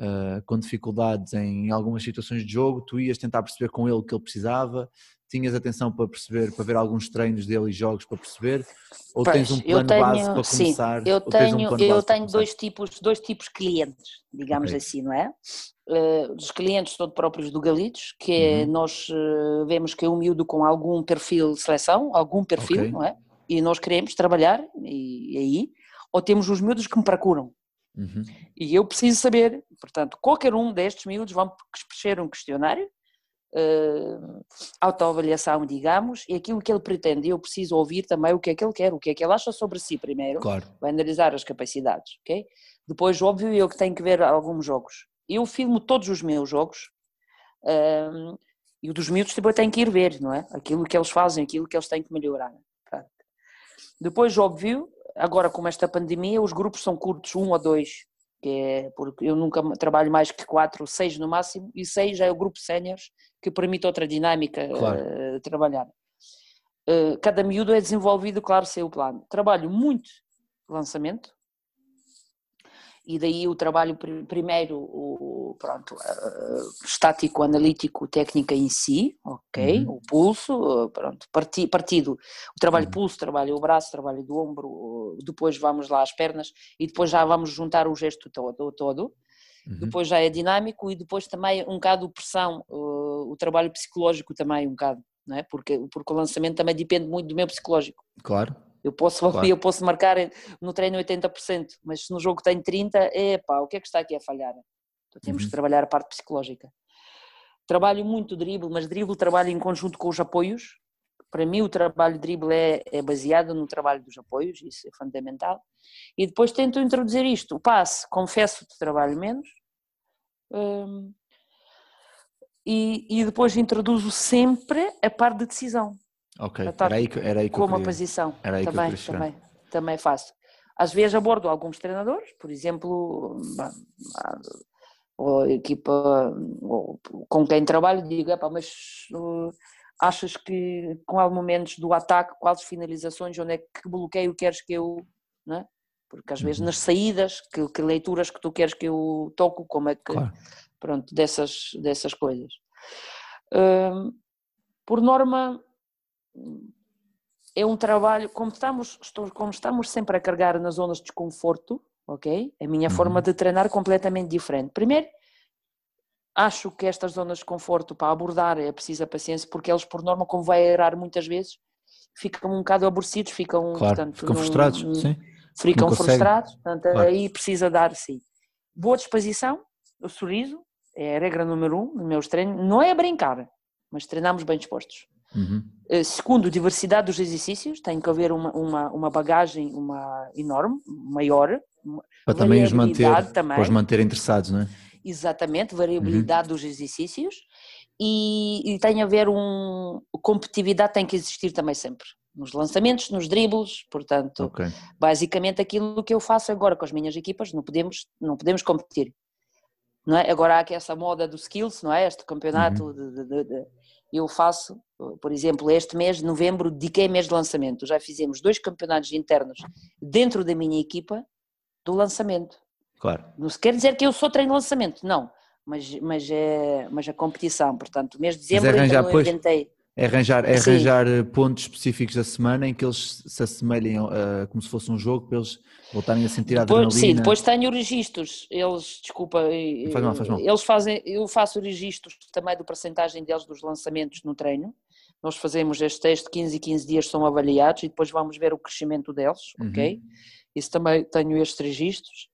Uh, com dificuldades em algumas situações de jogo, tu ias tentar perceber com ele o que ele precisava, tinhas atenção para perceber, para ver alguns treinos dele e jogos para perceber? Ou pois, tens um plano tenho, base para começar? Sim, eu tenho, um eu tenho dois tipos, dois tipos de clientes, digamos okay. assim, não é? Uh, os clientes todos próprios do Galitos, que é, uhum. nós uh, vemos que é um miúdo com algum perfil de seleção, algum perfil, okay. não é? E nós queremos trabalhar, e, e aí, ou temos os miúdos que me procuram, Uhum. E eu preciso saber, portanto, qualquer um destes miúdos vão preencher um questionário uh, autoavaliação, digamos, e aquilo que ele pretende, eu preciso ouvir também o que é que ele quer, o que é que ele acha sobre si primeiro, claro. vai analisar as capacidades, ok? Depois, óbvio, eu que tenho que ver alguns jogos. Eu filmo todos os meus jogos uh, e o dos miúdos depois tenho que ir ver, não é? Aquilo que eles fazem, aquilo que eles têm que melhorar. Depois, óbvio, agora com esta pandemia, os grupos são curtos, um ou dois, que é porque eu nunca trabalho mais que quatro, seis no máximo, e seis já é o grupo séniores que permite outra dinâmica claro. uh, trabalhar. Uh, cada miúdo é desenvolvido, claro, sem o plano. Trabalho muito lançamento, e daí o trabalho primeiro, o, pronto, estático, analítico, técnica em si, ok, uhum. o pulso, pronto, parti, partido, o trabalho uhum. pulso, trabalho o braço, trabalho do ombro, depois vamos lá às pernas e depois já vamos juntar o gesto todo, todo. Uhum. depois já é dinâmico e depois também um bocado pressão, uh, o trabalho psicológico também um bocado, não é? Porque, porque o lançamento também depende muito do meu psicológico. Claro. Eu posso, claro. eu posso marcar no treino 80%, mas se no jogo tenho 30%, é pá, o que é que está aqui a falhar? Então temos uhum. que trabalhar a parte psicológica. Trabalho muito drible, mas drible trabalho em conjunto com os apoios. Para mim o trabalho de drible é, é baseado no trabalho dos apoios, isso é fundamental. E depois tento introduzir isto. O passe, confesso que trabalho menos, Hum, e, e, depois introduzo sempre a parte de decisão. Ok, era aí que, era aí que como eu posição. Era aí também, que eu também, também faço. Às vezes abordo alguns treinadores, por exemplo, ou a equipa ou com quem trabalho, digo, mas uh, achas que com alguns momentos do ataque, quais finalizações, onde é que bloqueio queres que eu. Né? porque às vezes uhum. nas saídas, que, que, leituras que tu queres que eu toco, como é que, claro. pronto, dessas, dessas coisas. Uh, por norma, é um trabalho, como estamos, estou, como estamos sempre a carregar nas zonas de desconforto, ok? A minha uhum. forma de treinar é completamente diferente. Primeiro, Acho que estas zonas de conforto para abordar é preciso a paciência, porque eles, por norma, como vai errar muitas vezes, ficam um bocado aborrecidos, ficam, Claro, portanto, ficam frustrados, num- sim. ficam frustrados, portanto, Claro. aí precisa dar, sim. Boa disposição, o sorriso, é a regra número um nos meus treinos, não é brincar, mas treinamos bem dispostos. Uhum. Eh, Segundo, diversidade dos exercícios, tem que haver uma, uma, uma bagagem uma enorme, maior, Para também os manter, também. para os manter interessados, não é? exatamente, variabilidade dos exercícios e, e tem a ver um, competitividade tem que existir também sempre, nos lançamentos, nos dribles, portanto, Ok. basicamente aquilo que eu faço agora com as minhas equipas, não podemos, não podemos competir. Não é? Agora há aqui essa moda do skills, não é? Este campeonato, Uhum. de- de- de- eu faço, por exemplo, este mês de novembro, dediquei mês de lançamento. Já fizemos dois campeonatos internos dentro da minha equipa do lançamento. Claro. Não se quer dizer que eu sou treino de lançamento, não, mas, mas, é, mas a competição, portanto, mês de dezembro arranjar, então eu inventei. É arranjar, é Sim. arranjar eh, pontos específicos da semana em que eles se assemelhem eh, como se fosse um jogo para eles voltarem a sentir a Depois, adrenalina. sim, depois tenho registros, eles, desculpa, Faz mal, faz mal. eles fazem, eu faço registros também do percentagem deles dos lançamentos no treino, nós fazemos este teste, 15 e 15 dias são avaliados e depois vamos ver o crescimento deles, Uhum. ok? Isso também tenho estes registros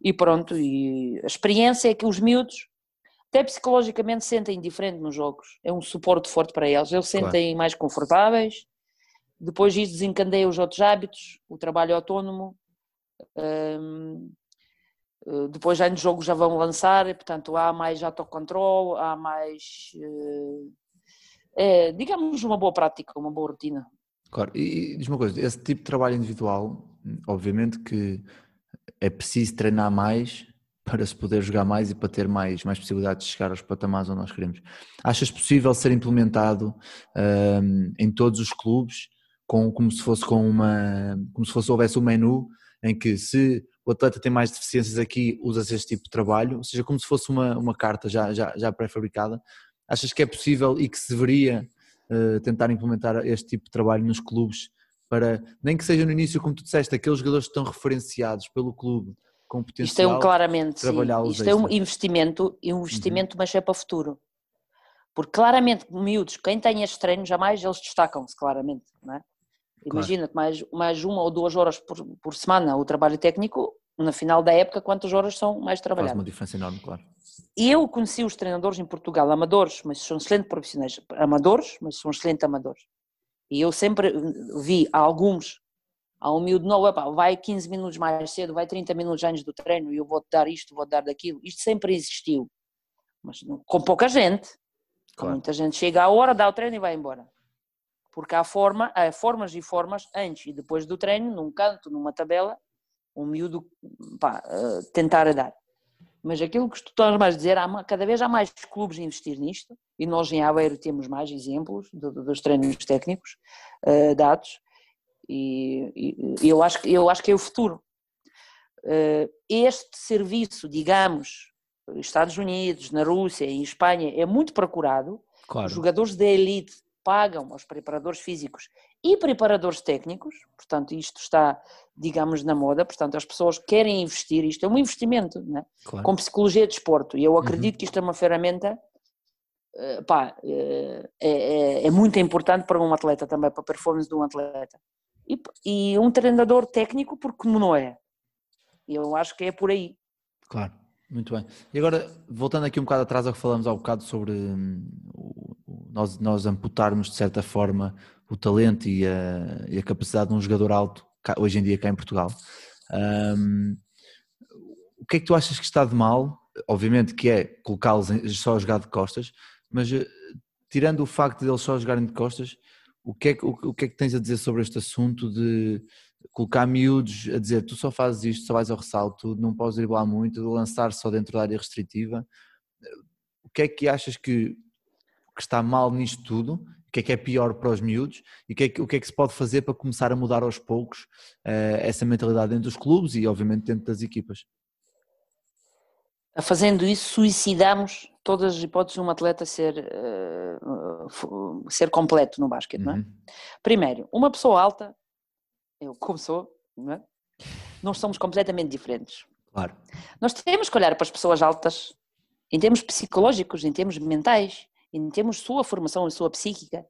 e pronto, e a experiência é que os miúdos até psicologicamente sentem diferente nos jogos, é um suporte forte para eles, eles Claro. sentem mais confortáveis, depois isso desencandeia os outros hábitos, o trabalho autónomo, hum, eh, depois já no jogo já vão lançar, e, portanto há mais autocontrole, há mais, eh, é, digamos, uma boa prática, uma boa rotina. Claro, e diz uma coisa, esse tipo de trabalho individual, obviamente que é preciso treinar mais para se poder jogar mais e para ter mais, mais possibilidades de chegar aos patamares onde nós queremos. Achas possível ser implementado hum, em todos os clubes com, como se fosse com uma como se fosse houvesse um menu em que se o atleta tem mais deficiências aqui, usa-se este tipo de trabalho, ou seja, como se fosse uma, uma carta já, já, já pré-fabricada. Achas que é possível e que se deveria uh, tentar implementar este tipo de trabalho nos clubes para, nem que seja no início, como tu disseste, aqueles jogadores que estão referenciados pelo clube com potencial. Isto é um claramente, trabalhá-los isto é um investimento, e um investimento, mas é para o futuro. Porque claramente, miúdos, quem tem estes treinos, jamais eles destacam-se, claramente, não é? Imagina-te mais, mais uma ou duas horas por, por semana o trabalho técnico, na final da época, quantas horas são mais Faz trabalhadas? uma diferença enorme, claro. Eu conheci os treinadores em Portugal, amadores, mas são excelentes profissionais. Amadores, mas são excelentes amadores. E eu sempre vi alguns, há um miúdo novo, epá, vai 15 minutos mais cedo, vai 30 minutos antes do treino e eu vou-te dar isto, vou-te dar daquilo. Isto sempre existiu. Mas com pouca gente. Claro. Muita gente chega à hora, dá o treino e vai embora. Porque há, forma, há formas e formas antes e depois do treino, num canto, numa tabela, um miúdo pá, eh, tentar dar. Mas aquilo que tu estás mais a dizer, há cada vez há mais clubes a investir nisto, e nós em Aveiro temos mais exemplos do- do- dos treinos técnicos eh, dados, e, e- eu, acho, que- eu acho que é o futuro. Eh, este serviço, digamos, nos Estados Unidos, na Rússia, em Espanha, é muito procurado, os Claro. jogadores da elite pagam aos preparadores físicos e preparadores técnicos, portanto isto está, digamos, na moda, portanto as pessoas querem investir, isto é um investimento, né? claro. com psicologia de desporto, e eu Uhum. acredito que isto é uma ferramenta eh, pá, eh, é, é- é muito importante para um atleta também, para a performance de um atleta. E, e um treinador técnico, porque não é. Eu acho que é por aí. Claro, muito bem. E agora, voltando aqui um bocado atrás ao que falamos há um bocado sobre hum, nós, nós amputarmos de certa forma o talento e a, e a capacidade de um jogador alto hoje em dia cá em Portugal. Hum, o que é que tu achas que está de mal? Obviamente que é colocá-los só a jogar de costas, mas eh, tirando o facto de eles só jogarem de costas, o que, é que, o, que é que tens a dizer sobre este assunto de colocar miúdos a dizer tu só fazes isto, só vais ao ressalto, não podes driblar muito, lançar só dentro da área restritiva. O que é que achas que, que está mal nisto tudo? O que é que é pior para os miúdos? E o que é que, o que, é que se pode fazer para começar a mudar aos poucos eh, essa mentalidade dentro dos clubes e obviamente dentro das equipas? Fazendo isso, suicidamos todas as hipóteses de um atleta ser, fu- ser completo no basquete, não é? Uhum. Primeiro, uma pessoa alta, eu como sou, não é? nós somos completamente diferentes. Claro, Nós temos que olhar para as pessoas altas em termos psicológicos, em termos mentais, em termos de sua formação e sua psíquica,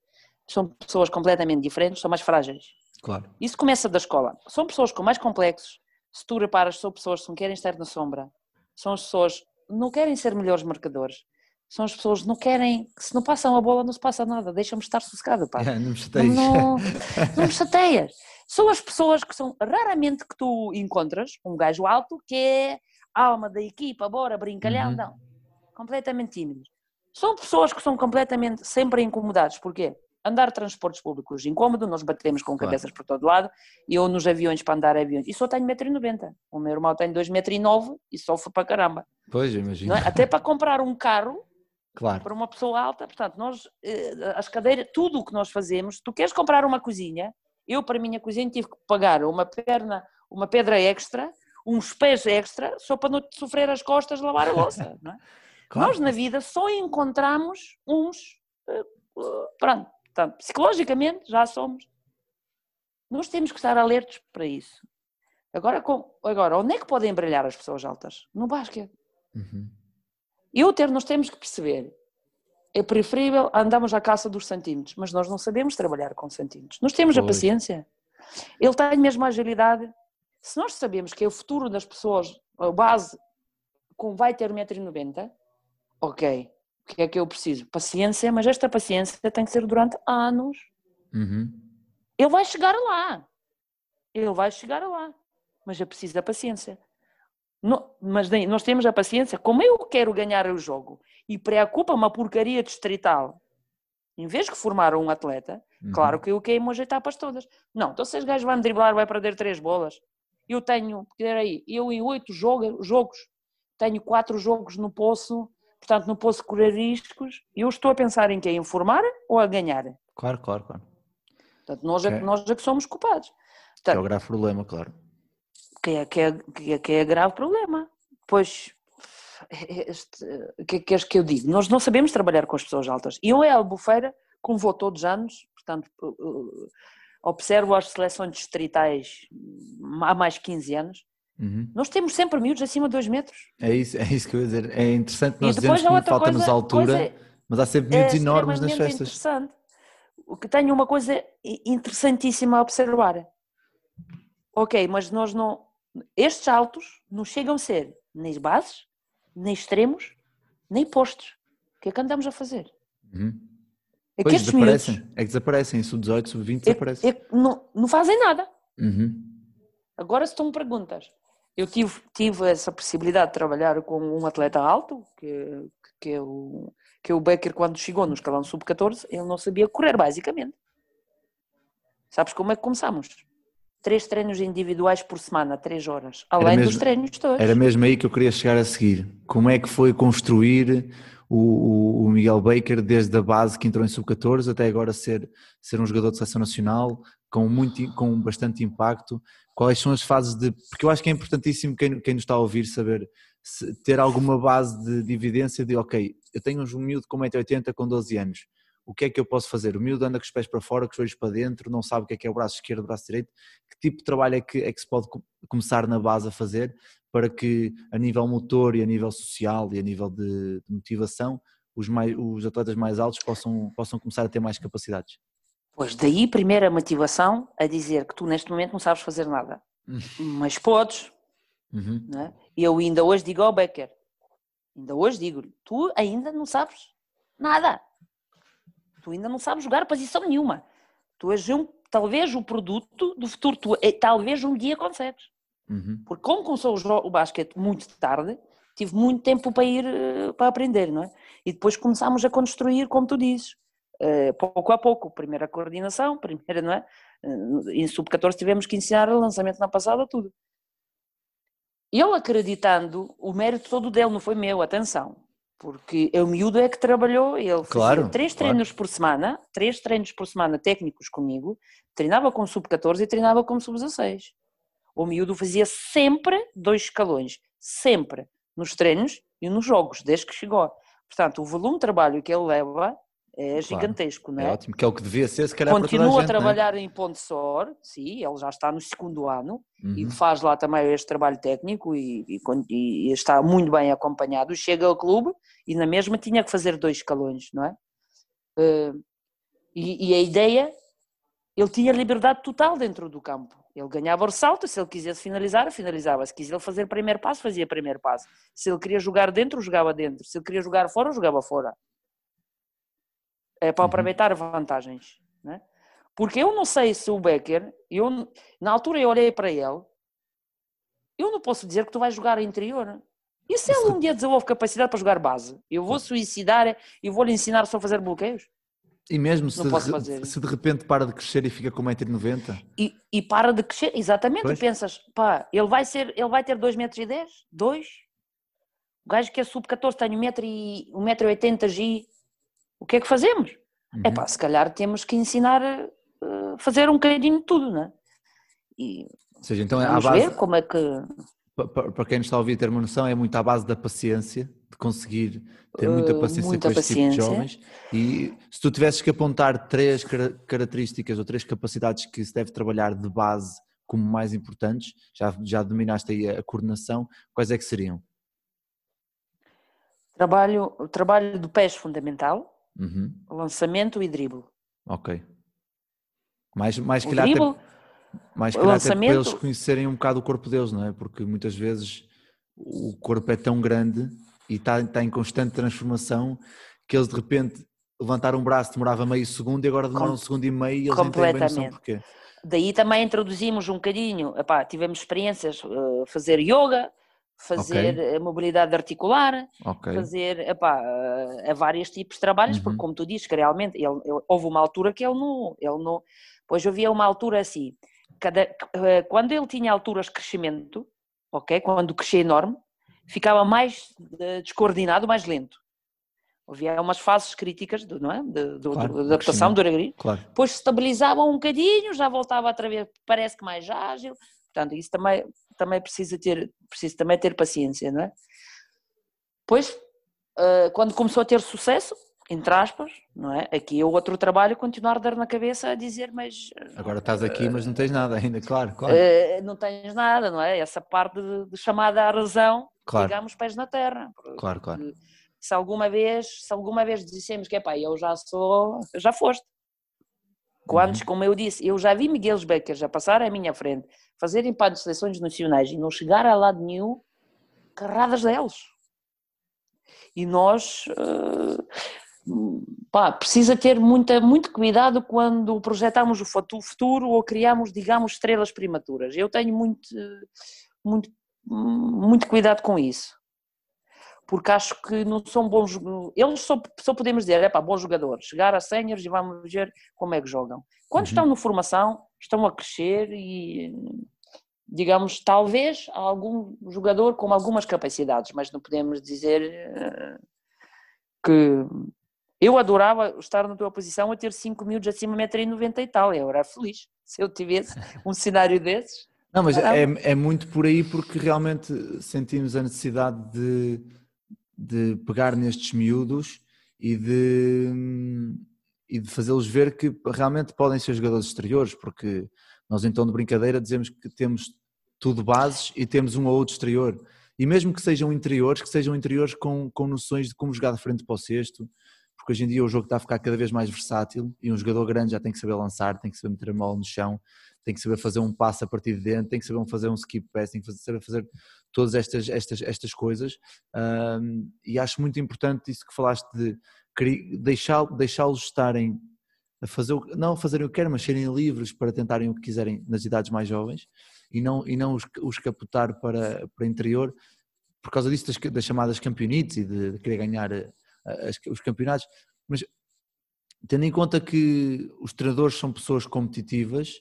são pessoas completamente diferentes, são mais frágeis. Claro. Isso começa da escola. São pessoas com mais complexos. Se tu reparas, são pessoas que não querem estar na sombra. São as pessoas que não querem ser melhores marcadores. São as pessoas que não querem, que se não passam a bola não se passa nada. Deixa-me estar sossegado, pá. É, não me chateias. não, não me chateias. São as pessoas que são raramente que tu encontras um gajo alto que é alma da equipa, bora, brincalhão, Uhum. não. Completamente tímidos. São pessoas que são completamente sempre incomodados. Porquê? Andar transportes públicos incómodo, nós batemos com Claro. cabeças por todo lado, e eu nos aviões para andar aviões, e só tenho 1,90m. O meu irmão tem 2,9m e sofre para caramba. Pois, eu imagino. é? Até para comprar um carro, Claro. para uma pessoa alta, portanto, nós, eh, as cadeiras, tudo o que nós fazemos, tu queres comprar uma cozinha, eu para a minha cozinha tive que pagar uma perna, uma pedra extra, uns pés extra, só para não te sofrer as costas lavar a louça, não é? Claro. Nós na vida só encontramos uns, eh, eh, pronto, portanto, psicologicamente já somos. Nós temos que estar alertos para isso. Agora, com- agora, onde é que podem brilhar as pessoas altas? No basquete. Uhum. Eu ter, nós temos que perceber. É preferível andarmos à caça dos centímetros, mas nós não sabemos trabalhar com centímetros. Nós temos a Pois. paciência. Ele tem mesmo a agilidade. Se nós sabemos que é o futuro das pessoas, a base, com vai ter 1,90m, ok. O que é que eu preciso? Paciência, mas esta paciência tem que ser durante anos. Uhum. Ele vai chegar lá. Ele vai chegar lá. Mas é preciso da paciência. No- mas nós temos a paciência. Como eu quero ganhar o jogo e preocupa uma porcaria distrital, em vez de formar um atleta, Uhum. claro que eu queimo as etapas todas. Não, então se os gajos vão driblar, vai perder três bolas. Eu tenho, aí, eu em oito jogo- jogos, tenho quatro jogos no poço, portanto não posso correr riscos. Eu estou a pensar em quem? Em formar ou a ganhar? Claro, claro, claro. Portanto, nós é, que- Ok. nós é que somos culpados. Que é Portanto, o grave problema, claro. que é, que é, que é, que é grave problema. Pois, o que é que queres que eu diga? Nós não sabemos trabalhar com as pessoas altas. Eu, é Albufeira, como vou todos os anos, portanto, uh, observo as seleções distritais há mais de 15 anos, Uhum. nós temos sempre miúdos acima de 2 metros. É, isso, é isso que eu ia dizer. É interessante nós há que falta-nos altura, coisa mas há sempre é miúdos enormes nas festas. interessante. O que tenho uma coisa interessantíssima a observar. Ok, mas nós não. Estes altos não chegam a ser nem bases, nem extremos, nem postos. O que é que andamos a fazer? Uhum. É que Pois, miúdos desaparecem. É que desaparecem. Sub-18, sub-20 é- desaparecem. é que não, não fazem nada. Uhum. Agora, se tu me perguntas, eu tive, tive essa possibilidade de trabalhar com um atleta alto, que, que, é o, que é o Becker, quando chegou no escalão sub-14, ele não sabia correr, basicamente. Sabes como é que começamos? Três treinos individuais por semana, três horas, além dos mesmo- treinos todos. Era mesmo aí que eu queria chegar a seguir. Como é que foi construir o, o- Miguel Baker desde a base que entrou em sub-14 até agora ser, ser um jogador de seleção nacional com, muito, com bastante impacto? Quais são as fases de. Porque eu acho que é importantíssimo quem, quem nos está a ouvir saber se- ter alguma base de, de evidência de, ok, eu tenho um miúdo com 1,80m com 12 anos. O que é que eu posso fazer? O miúdo anda com os pés para fora, com os olhos para dentro, não sabe o que é que é o braço esquerdo, o braço direito. Que tipo de trabalho é que, é que se pode co- começar na base a fazer para que a nível motor e a nível social e a nível de, de motivação os, mais, os atletas mais altos possam, possam começar a ter mais capacidades. Pois daí, primeira motivação a dizer que tu neste momento não sabes fazer nada. Mas podes, Uhum. é? E eu ainda hoje digo ao Becker, ainda hoje digo-lhe, tu ainda não sabes nada. Tu ainda não sabes jogar posição nenhuma. Tu és um, talvez o produto do futuro. Tu, eh, talvez um dia consegues. Uhum. Porque como começou o, o basquete muito tarde, tive muito tempo para ir eh, para aprender, não é? E depois começámos a construir, como tu dizes, pouco a pouco. Primeiro a coordenação, primeiro, não é? Eh, Em sub-14 tivemos que ensinar o lançamento na passada, tudo. Ele acreditando, o mérito todo dele não foi meu, atenção. Porque o miúdo é que trabalhou, ele fazia Claro, três claro. treinos por semana, três treinos por semana técnicos comigo, treinava com sub-14 e treinava com sub-16. O miúdo fazia sempre dois escalões, sempre, nos treinos e nos jogos, desde que chegou. Portanto, o volume de trabalho que ele leva É gigantesco, não É é? ótimo, que é o que devia ser, se calhar para toda Continua a gente, não é? trabalhar em Pontessor, sim, ele já está no segundo ano e Uhum. faz lá também este trabalho técnico e, e e está muito bem acompanhado. Chega ao clube e na mesma tinha que fazer dois escalões, não é? Eh, e, e a ideia, ele tinha liberdade total dentro do campo. Ele ganhava o ressalto, se ele quisesse finalizar, finalizava. Se quisesse fazer primeiro passo, fazia primeiro passo. Se ele queria jogar dentro, jogava dentro. Se ele queria jogar fora, jogava fora. É para Uhum. aproveitar vantagens. Né? Porque eu não sei se o Becker, eu, na altura eu olhei para ele, eu não posso dizer que tu vais jogar interior. E se ele um dia desenvolve capacidade para jogar base? Eu vou suicidar e vou-lhe ensinar só a fazer bloqueios? E mesmo se de, se de repente para de crescer e fica com 1,90m, E, e para de crescer, exatamente, Pois. e pensas, pá, ele vai, ser, ele vai ter 2 metros e 10? 2? O gajo que é sub-14 tem 1,80m G, o que é que fazemos? Uhum. É pá, se calhar temos que ensinar a a fazer um bocadinho de tudo, não é? E ou seja, então é vamos base, ver como é que... pa- pa- para quem nos está a ouvir ter uma noção, é muito à base da paciência, de conseguir ter muita Uh, paciência muita com este tipo de paciência. jovens. E se tu tivesses que apontar três cara- características ou três capacidades que se deve trabalhar de base como mais importantes, já, já dominaste aí a, coordenação, quais é que seriam? Trabalho, o trabalho do pés fundamental, Uhum, lançamento e drible. ok. Mais, mais, O calhar, até- mais calhar até para lançamento- eles conhecerem um bocado o corpo deles, não é? Porque muitas vezes o corpo é tão grande e está, está em constante transformação que eles de repente levantaram um braço demorava meio segundo e agora demora Com- um segundo e meio e eles nem têm completamente. porquê. Daí também introduzimos um bocadinho, epá, tivemos experiências, eh, fazer yoga, fazer eh, mobilidade articular, Ok. fazer epá, a vários tipos de trabalhos, Uhum. porque como tu dizes, que realmente ele, ele- houve uma altura que ele não, ele não. Pois havia uma altura assim, cada, eh, quando ele tinha alturas de crescimento, ok? Quando crescia enorme, ficava mais eh, descoordenado, mais lento. Havia umas fases críticas do, não é? de, do- Claro, adaptação do Aragri Claro. depois se estabilizava um bocadinho, já voltava outra vez, parece que mais ágil. Portanto, isso também, também precisa ter, precisa também ter paciência, não é? Depois, eh, quando começou a ter sucesso, entre aspas, não é? Aqui é o outro trabalho, continuar a dar na cabeça a dizer, mas Agora estás aqui, mas não tens nada ainda, claro, claro. eh, não tens nada, não é? Essa parte de, de chamada à razão, Claro. digamos, pés na terra. Claro, claro. Se alguma vez, se alguma vez dissemos que, epá, eu já sou, já foste. Uhum. como eu disse, eu já vi Miguel Becker já passar à minha frente, fazerem para de seleções nacionais e não chegar a lado nenhum, carradas deles. E nós, eh, pá, precisa ter muita, muito cuidado quando projetamos o futuro ou criamos, digamos, estrelas prematuras. Eu tenho muito, muito, muito cuidado com isso. Porque acho que não são bons. Eles só, só podemos dizer, é pá, bons jogadores, chegar a séniores e vamos ver como é que jogam. Quando Uhum. estão na formação, estão a crescer e, digamos, talvez algum jogador com algumas capacidades, mas não podemos dizer eh, que. Eu adorava estar na tua posição a ter 5 minutos acima de 1,90m e tal. Eu era feliz se eu tivesse um cenário desses. Não, mas é, é muito por aí porque realmente sentimos a necessidade de, de pegar nestes miúdos e de, e de fazê-los ver que realmente podem ser jogadores exteriores, porque nós tom de brincadeira dizemos que temos tudo bases e temos um ou outro exterior. E mesmo que sejam interiores, que sejam interiores com, com noções de como jogar de frente para o cesto, porque hoje em dia o jogo está a ficar cada vez mais versátil e um jogador grande já tem que saber lançar, tem que saber meter a bola no chão, tem que saber fazer um passo a partir de dentro, tem que saber fazer um skip pass, tem que saber fazer todas estas, estas, estas coisas. Um, e acho muito importante isso que falaste de cri- deixá- deixá-los estarem a fazer o, não fazerem o que querem, mas serem livres para tentarem o que quiserem nas idades mais jovens e não, e não os, os capotar para, para interior por causa disso das, das chamadas campeonites e de, de querer ganhar eh, as- os campeonatos. Mas tendo em conta que os treinadores são pessoas competitivas,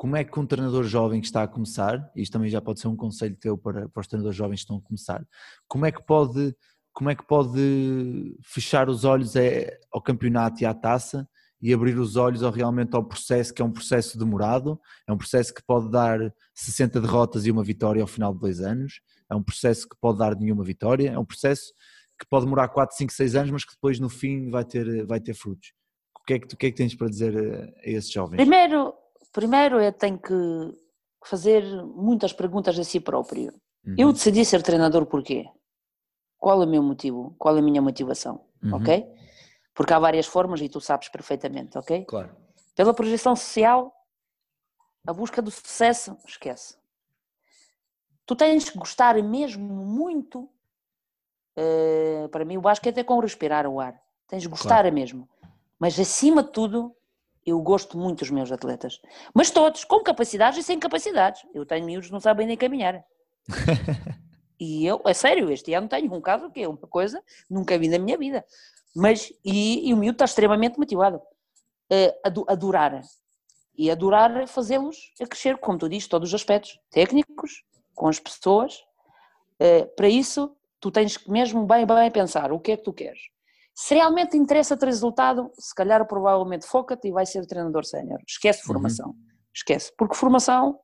como é que um treinador jovem que está a começar, isto também já pode ser um conselho teu para, para os treinadores jovens que estão a começar, como é que pode, como é que pode fechar os olhos é, ao campeonato e à taça e abrir os olhos ao, realmente ao processo, que é um processo demorado, é um processo que pode dar 60 derrotas e uma vitória ao final de dois anos, é um processo que pode dar nenhuma vitória, é um processo que pode demorar 4, 5, 6 anos, mas que depois no fim vai ter, vai ter frutos. O que, é que, o que é que tens para dizer a, a esses jovens? Primeiro, primeiro eu tenho que fazer muitas perguntas a si próprio. Uhum, Eu decidi ser treinador porquê? Qual é o meu motivo? Qual é a minha motivação? uhum, Ok? Porque há várias formas e tu sabes perfeitamente, ok? Claro. Pela projeção social, a busca do sucesso, esquece. Tu tens que gostar mesmo muito. eh, para mim, o basquete é como respirar o ar. Tens de gostar mesmo. Mas acima de tudo, eu gosto muito dos meus atletas. Mas todos, com capacidades e sem capacidades. Eu tenho miúdos que não sabem nem caminhar. E eu, é sério, este ano tenho um caso que é uma coisa nunca vi na minha vida. Mas, e, e o miúdo está extremamente motivado eh, a a adorar. E adorar fazê-los a crescer, como tu dizes, todos os aspectos técnicos, com as pessoas. Eh, para isso, tu tens que mesmo bem, bem pensar o que é que tu queres. Se realmente interessa-te resultado, se calhar provavelmente foca-te e vai ser treinador sénior. Esquece formação. Esquece. Porque formação,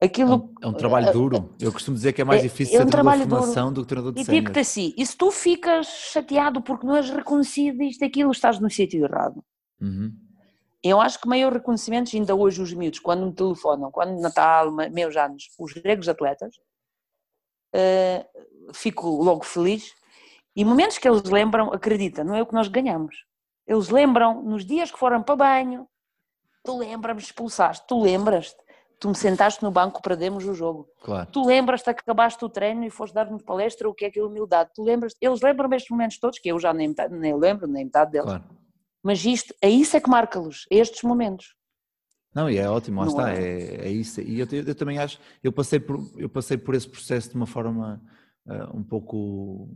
É aquilo um, é um trabalho duro. Eu costumo dizer que é mais É- difícil é um ser treinador de trabalho duro. formação do que treinador de E sénior. digo-te assim, e se tu ficas chateado porque não és reconhecido isto, aquilo, estás no sítio errado. Uhum, Eu acho que maior reconhecimento, ainda hoje os miúdos, quando me telefonam, quando Natal, me- meus anos, os gregos atletas, eh, fico logo feliz. E momentos que eles lembram, acredita, não é o que nós ganhamos. Eles lembram, nos dias que foram para banho, tu lembras-me, expulsaste, tu lembras-te, tu me sentaste no banco, perdemos o jogo. Claro. Tu lembras-te, acabaste o treino e foste dar-nos palestra, o que é que é humildade. Tu lembras eles lembram-me estes momentos todos, que eu já nem, metade- nem lembro, nem metade deles. Claro. Mas isto, é isso é que marca-los, estes momentos. Não, e é ótimo, lá está, é? é, é isso. E eu, te- eu também acho, eu passei, por, eu passei por esse processo de uma forma ah, um pouco,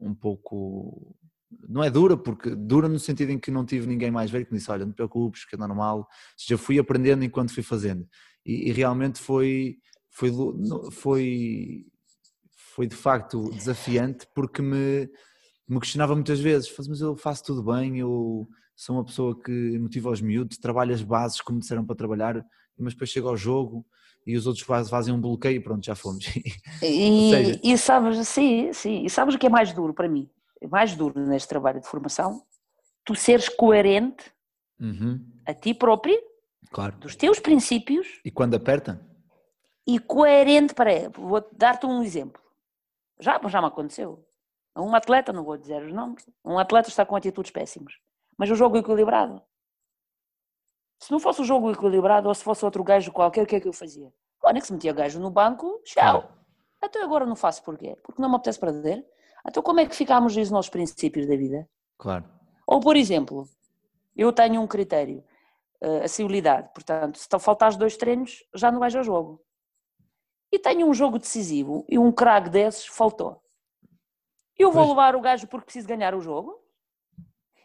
um pouco, não é dura, porque dura no sentido em que não tive ninguém mais velho que me disse, olha, não te preocupes, que é normal, seja, fui aprendendo enquanto fui fazendo. E, e realmente foi, foi, foi, foi de facto desafiante porque me, me questionava muitas vezes, "Faz- mas eu faço tudo bem, eu sou uma pessoa que motiva os miúdos, trabalho as bases como disseram para trabalhar, mas depois chego ao jogo e os outros faz- fazem um bloqueio e pronto, já fomos. E, seja- e sabes, sim, sim, e sabes o que é mais duro para mim? É mais duro neste trabalho de formação? Tu seres coerente Uhum, a ti próprio, claro. dos teus princípios E quando aperta? e coerente para. Vou dar-te um exemplo. Já, já me aconteceu. Um atleta, não vou dizer os nomes, um atleta está com atitudes péssimas, mas o jogo é equilibrado. Se não fosse o jogo equilibrado ou se fosse outro gajo qualquer, o que é que eu fazia? Olha que se metia gajo no banco, tchau. Até agora não faço porquê? Porque não me apetece perder. Então como é que ficamos os nossos princípios da vida? Claro. Ou, por exemplo, eu tenho um critério, a civilidade, portanto, se faltares dois treinos, já não vais ao jogo. E tenho um jogo decisivo e um craque desses faltou. Eu vou Pois. levar o gajo porque preciso ganhar o jogo?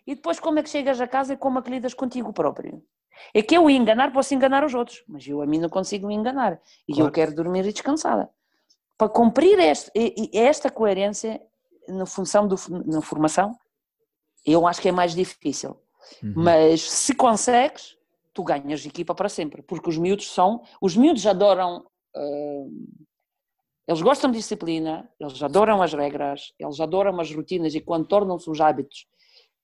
E depois como é que chegas a casa e como é que lidas contigo próprio? É que eu enganar posso enganar os outros, mas eu a mim não consigo me enganar. E Claro. eu quero dormir descansada. Para cumprir este- esta coerência na função do, na formação, eu acho que é mais difícil. Uhum. Mas se consegues, tu ganhas equipa para sempre, porque os miúdos são, os miúdos adoram, hum, eles gostam de disciplina, eles adoram as regras, eles adoram as rotinas e quando tornam-se os hábitos,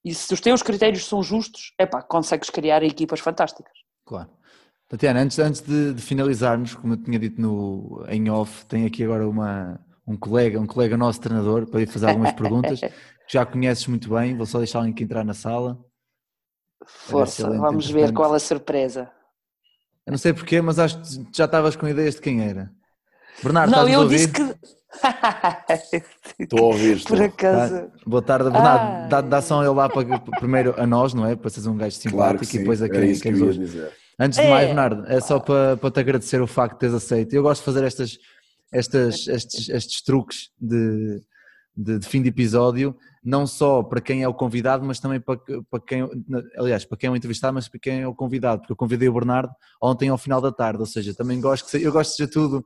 e se os teus critérios são justos, epá, consegues criar equipas fantásticas. Claro. Tatiana, antes, antes de, de finalizarmos, como eu tinha dito no, em off, tem aqui agora uma, um colega, um colega nosso treinador, para lhe fazer algumas perguntas, que já conheces muito bem, vou só deixar o link entrar na sala. Força, excelente, vamos ver entretanto. qual a surpresa. Eu não sei porquê, mas acho que já estavas com ideias de quem era. Bernardo, Não, eu disse que. Estou a ouvir, estou. Por acaso. Ah, boa tarde, Bernardo. Ah. Dá, dá só ele lá para, primeiro a nós, não é? Para seres um gajo simpático Claro que e depois a quem, isso que quem eu ouve. dizer. Antes de mais, É. Bernardo, é só para, para te agradecer o facto de teres aceito. Eu gosto de fazer estas, estas, estes, estes truques de, de, de fim de episódio, não só para quem é o convidado, mas também para, para quem, aliás, para quem é o entrevistado, mas para quem é o convidado, porque eu convidei o Bernardo ontem ao final da tarde, ou seja, também gosto que eu gosto de seja tudo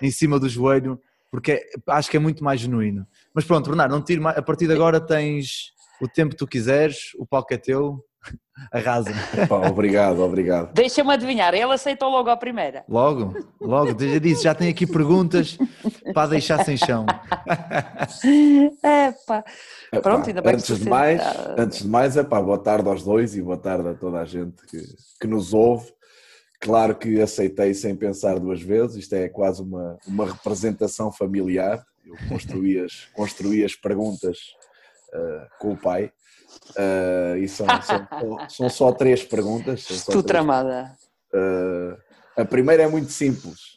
em cima do joelho, porque é- acho que é muito mais genuíno. Mas pronto, Bernardo, não tiro mais, a partir de agora tens o tempo que tu quiseres, o palco é teu, arrasa. Pá, obrigado, obrigado. Deixa-me adivinhar, ele aceitou logo a primeira. Logo, logo, já disse, já tem aqui perguntas para deixar sem chão. É pá. Epá, Pronto, ainda bem que antes se de mais, antes de mais, é pá, boa tarde aos dois e boa tarde a toda a gente que, que nos ouve. Claro que aceitei sem pensar duas vezes, isto é quase uma, uma representação familiar. Eu construí as, construí as perguntas ah, com o pai Ah, e são, são, são só três perguntas. só três tramada. Uh, a primeira é muito simples.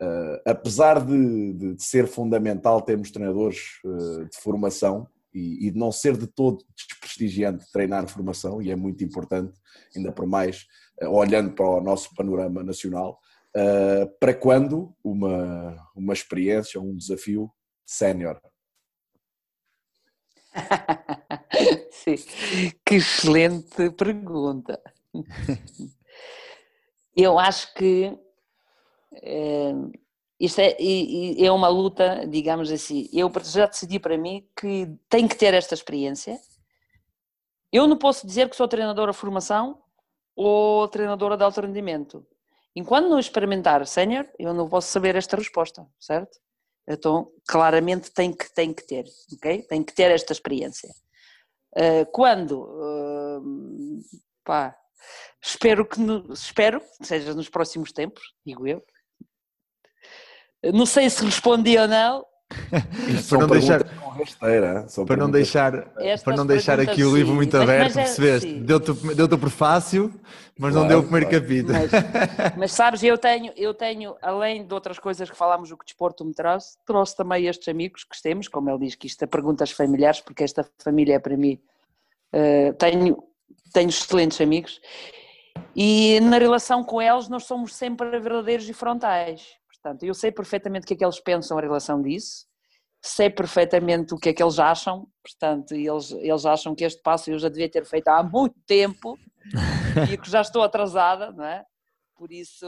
Uh, apesar de, de- de ser fundamental termos treinadores uh, de formação e, e de não ser de todo desprestigiante treinar formação, e é muito importante, ainda por mais uh, olhando para o nosso panorama nacional, uh, para quando uma, uma experiência, um desafio sénior? Que excelente pergunta. Eu acho que eh, isto é, é uma luta, digamos assim. Eu já decidi para mim que tenho que ter esta experiência. Eu não posso dizer que sou treinadora de formação ou treinadora de alto rendimento. Enquanto não experimentar sénior, eu não posso saber esta resposta, certo? Então, claramente tem que, tem que ter, ok? Tem que ter esta experiência. Uh, quando? Uh, pá, espero que, no- espero que seja nos próximos tempos, digo eu. Não sei se respondi ou não. Isto Para não deixar- rasteira, Para não deixar, Estas para não deixar aqui o perguntas, livro sim. muito Mas- aberto, mas é- percebeste? sim. Deu-te o- deu-te o prefácio, mas não Claro, deu o primeiro claro. capítulo. Mas, mas sabes, eu tenho, eu tenho, além de outras coisas que falámos, o que desporto me trouxe, trouxe também estes amigos que temos, como ele diz, que isto é perguntas familiares, porque esta família é para mim. eh, tenho, tenho excelentes amigos e na relação com eles nós somos sempre verdadeiros e frontais. Portanto, eu sei perfeitamente o que é que eles pensam em relação disso, sei perfeitamente o que é que eles acham, portanto, eles, eles acham que este passo eu já devia ter feito há muito tempo e que já estou atrasada, não é? Por isso,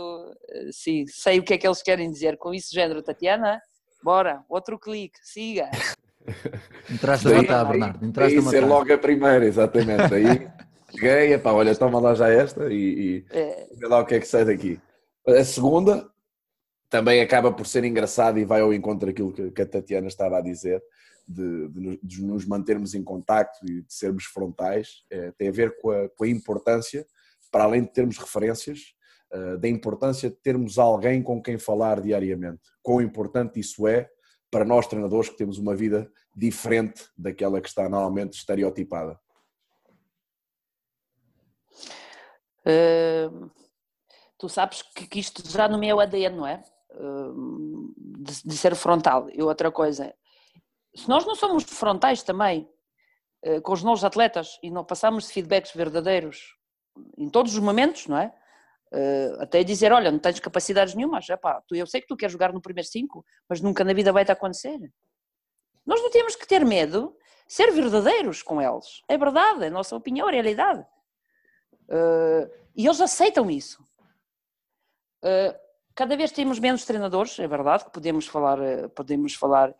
eh, sim, sei o que é que eles querem dizer com isso, género, Tatiana, bora, outro clique, siga. Entraste a matar, Bernardo. Entraste a Daí ser matar. logo a primeira, exatamente. Aí cheguei, epá, olha, toma lá já esta e, e Eh, vê lá o que é que sai daqui. A segunda também acaba por ser engraçada e vai ao encontro daquilo que, a Tatiana estava a dizer, de, de nos- de nos mantermos em contacto e de sermos frontais, eh, tem a ver com a, com a importância, para além de termos referências, eh, da importância de termos alguém com quem falar diariamente. Quão importante isso é para nós treinadores que temos uma vida diferente daquela que está normalmente estereotipada. eh, tu sabes que, que isto já no meu ADN, não é? Eh, de, de ser frontal. E outra coisa, se nós não somos frontais também eh, com os novos atletas e não passamos feedbacks verdadeiros em todos os momentos, não é? Eh, até dizer, olha, não tens capacidades nenhumas, epá, tu, eu sei que tu queres jogar no primeiro cinco, mas nunca na vida vai te acontecer. Nós não temos que ter medo, ser verdadeiros com eles. É verdade, é a nossa opinião, é a realidade. Eh, e eles aceitam isso. Cada vez temos menos treinadores, é verdade, que podemos falar, eh, podemos falar.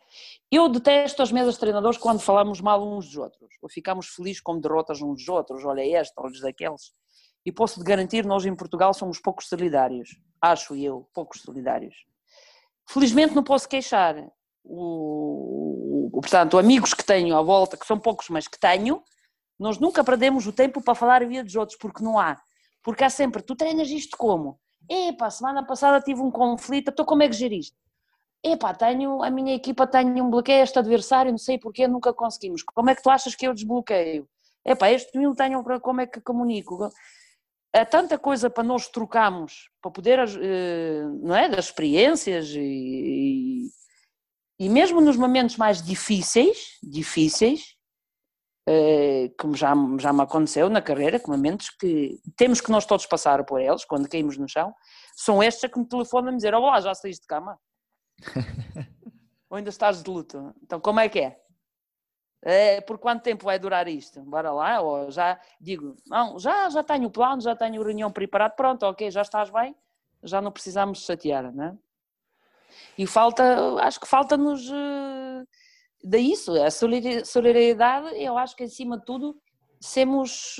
Eu detesto as mesas de treinadores quando falamos mal uns dos outros, ou ficamos felizes com derrotas uns dos outros, olha este, olha daqueles. E posso-te garantir, nós em Portugal somos poucos solidários, acho eu, poucos solidários. Felizmente não posso queixar. O, o- portanto, amigos que tenho à volta, que são poucos, mas que tenho, nós nunca perdemos o tempo para falar a vida dos outros, porque não há. Porque há sempre, tu treinas isto como? Epá, semana passada tive um conflito, então como é que geriste? Epá, tenho, a minha equipa tem um bloqueio, este adversário, não sei porquê, nunca conseguimos. Como é que tu achas que eu desbloqueio? Epá, este mil tenho, como é que comunico? Há tanta coisa para nós trocarmos, para poder, eh, não é, das experiências e, e, mesmo nos momentos mais difíceis, difíceis, como já, já me aconteceu na carreira, que momentos que temos que nós todos passar por eles, quando caímos no chão, são estes que me telefonam a dizer, olá, já saíste de cama? Ou ainda estás de luto? Então como é que é? É, por quanto tempo vai durar isto? Bora lá, ou já digo, não, já, já tenho o plano, já tenho a reunião preparado, pronto, ok, já estás bem, já não precisamos chatear, não é? E falta, acho que falta-nos daí isso, a solidariedade, eu acho que acima de tudo sermos,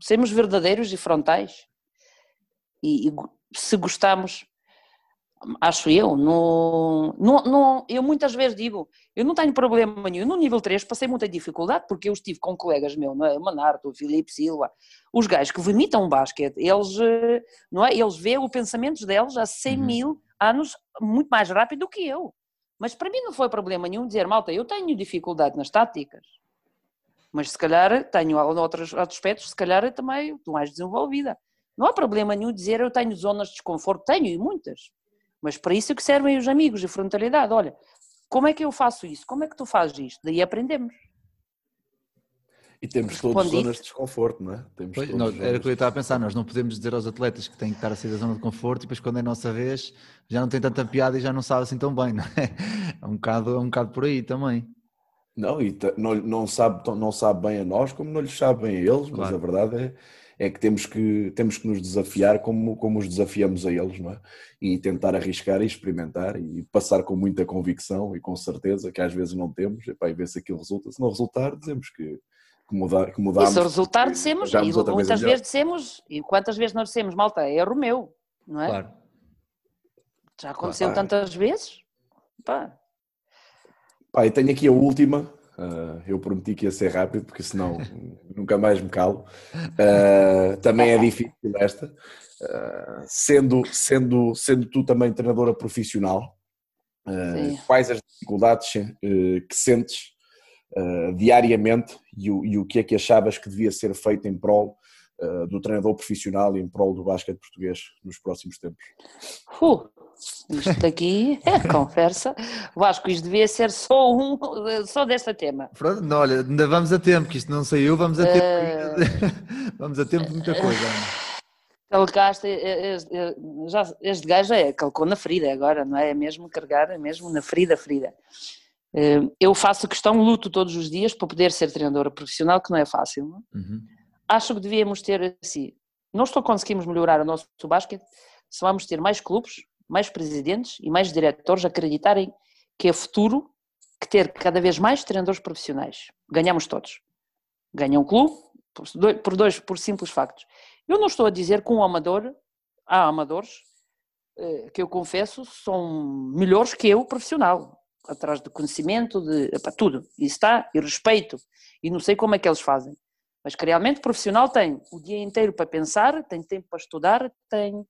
sermos verdadeiros e frontais. E, e se gostamos, Acho eu. No, no, no, eu muitas vezes digo, eu não tenho problema nenhum. No nível 3 passei muita dificuldade porque eu estive com colegas meus, não é? o Manarto, o Filipe Silva, os gajos que vomitam basquete, eles, eh, não é? eles veem os pensamentos deles a 100 Uhum. mil anos muito mais rápido do que eu. Mas para mim não foi problema nenhum dizer, malta, eu tenho dificuldade nas táticas. Mas se calhar tenho outros, aspectos, se calhar também estou mais desenvolvida. Não há problema nenhum dizer eu tenho zonas de desconforto, tenho e muitas. Mas para isso é que servem os amigos, a frontalidade. Olha, como é que eu faço isso? Como é que tu fazes isto? Daí aprendemos. E temos Respondi. todos zonas de desconforto, não é? Temos Pois, zonas era o que eu estava a pensar, nós não podemos dizer aos atletas que têm que estar a sair da zona de conforto e depois quando é a nossa vez já não tem tanta piada e já não sabe assim tão bem, não é? É um bocado, é um bocado por aí também. Não, e não, não, sabe, não sabe bem a nós como não lhes sabe bem a eles, mas Claro. a verdade é, é que, temos que temos que nos desafiar como, como os desafiamos a eles, não é? E tentar arriscar e experimentar e passar com muita convicção e com certeza, que às vezes não temos, epá, e ver se aquilo resulta. Se não resultar, dizemos que, que, mudar, que mudamos. se o resultado que dissemos, e muitas melhor. vezes dissemos, e quantas vezes nós dissemos, malta, é erro meu, não é? Claro. Já aconteceu Claro. tantas vezes. Pá, Pá, e tenho aqui a última. ah, eu prometi que ia ser rápido, porque senão nunca mais me calo. Ah, também é difícil esta. Ah, sendo, sendo, sendo tu também treinadora profissional, ah, quais as dificuldades que sentes ah, diariamente e o, e o que é que achavas que devia ser feito em prol ah, do treinador profissional e em prol do basquete português nos próximos tempos? fu, isto daqui é conversa. Vasco, isto devia ser só um, só deste tema. Pronto, não, olha, ainda vamos a tempo, que isto não saiu, vamos a tempo. Eh. vamos a tempo de muita coisa. É- é- já, este gajo é, calcou na ferida agora, não é? É mesmo carregar, é mesmo na ferida, ferida. Eh, Eu faço questão, luto todos os dias para poder ser treinadora profissional, que não é fácil. Não? é? Uhum. Acho que devíamos ter assim, não estou conseguimos melhorar o nosso basquete se vamos ter mais clubes, mais presidentes e mais diretores acreditarem que é futuro que ter cada vez mais treinadores profissionais. Ganhamos todos. Ganha um clube por dois, por dois por simples factos. Eu não estou a dizer que um amador, há amadores eh, que eu confesso são melhores que eu profissional, atrás de conhecimento, de epá, tudo. Isso está, e respeito. E não sei como é que eles fazem. Mas que realmente profissional tem o dia inteiro para pensar, tem tempo para estudar, tem.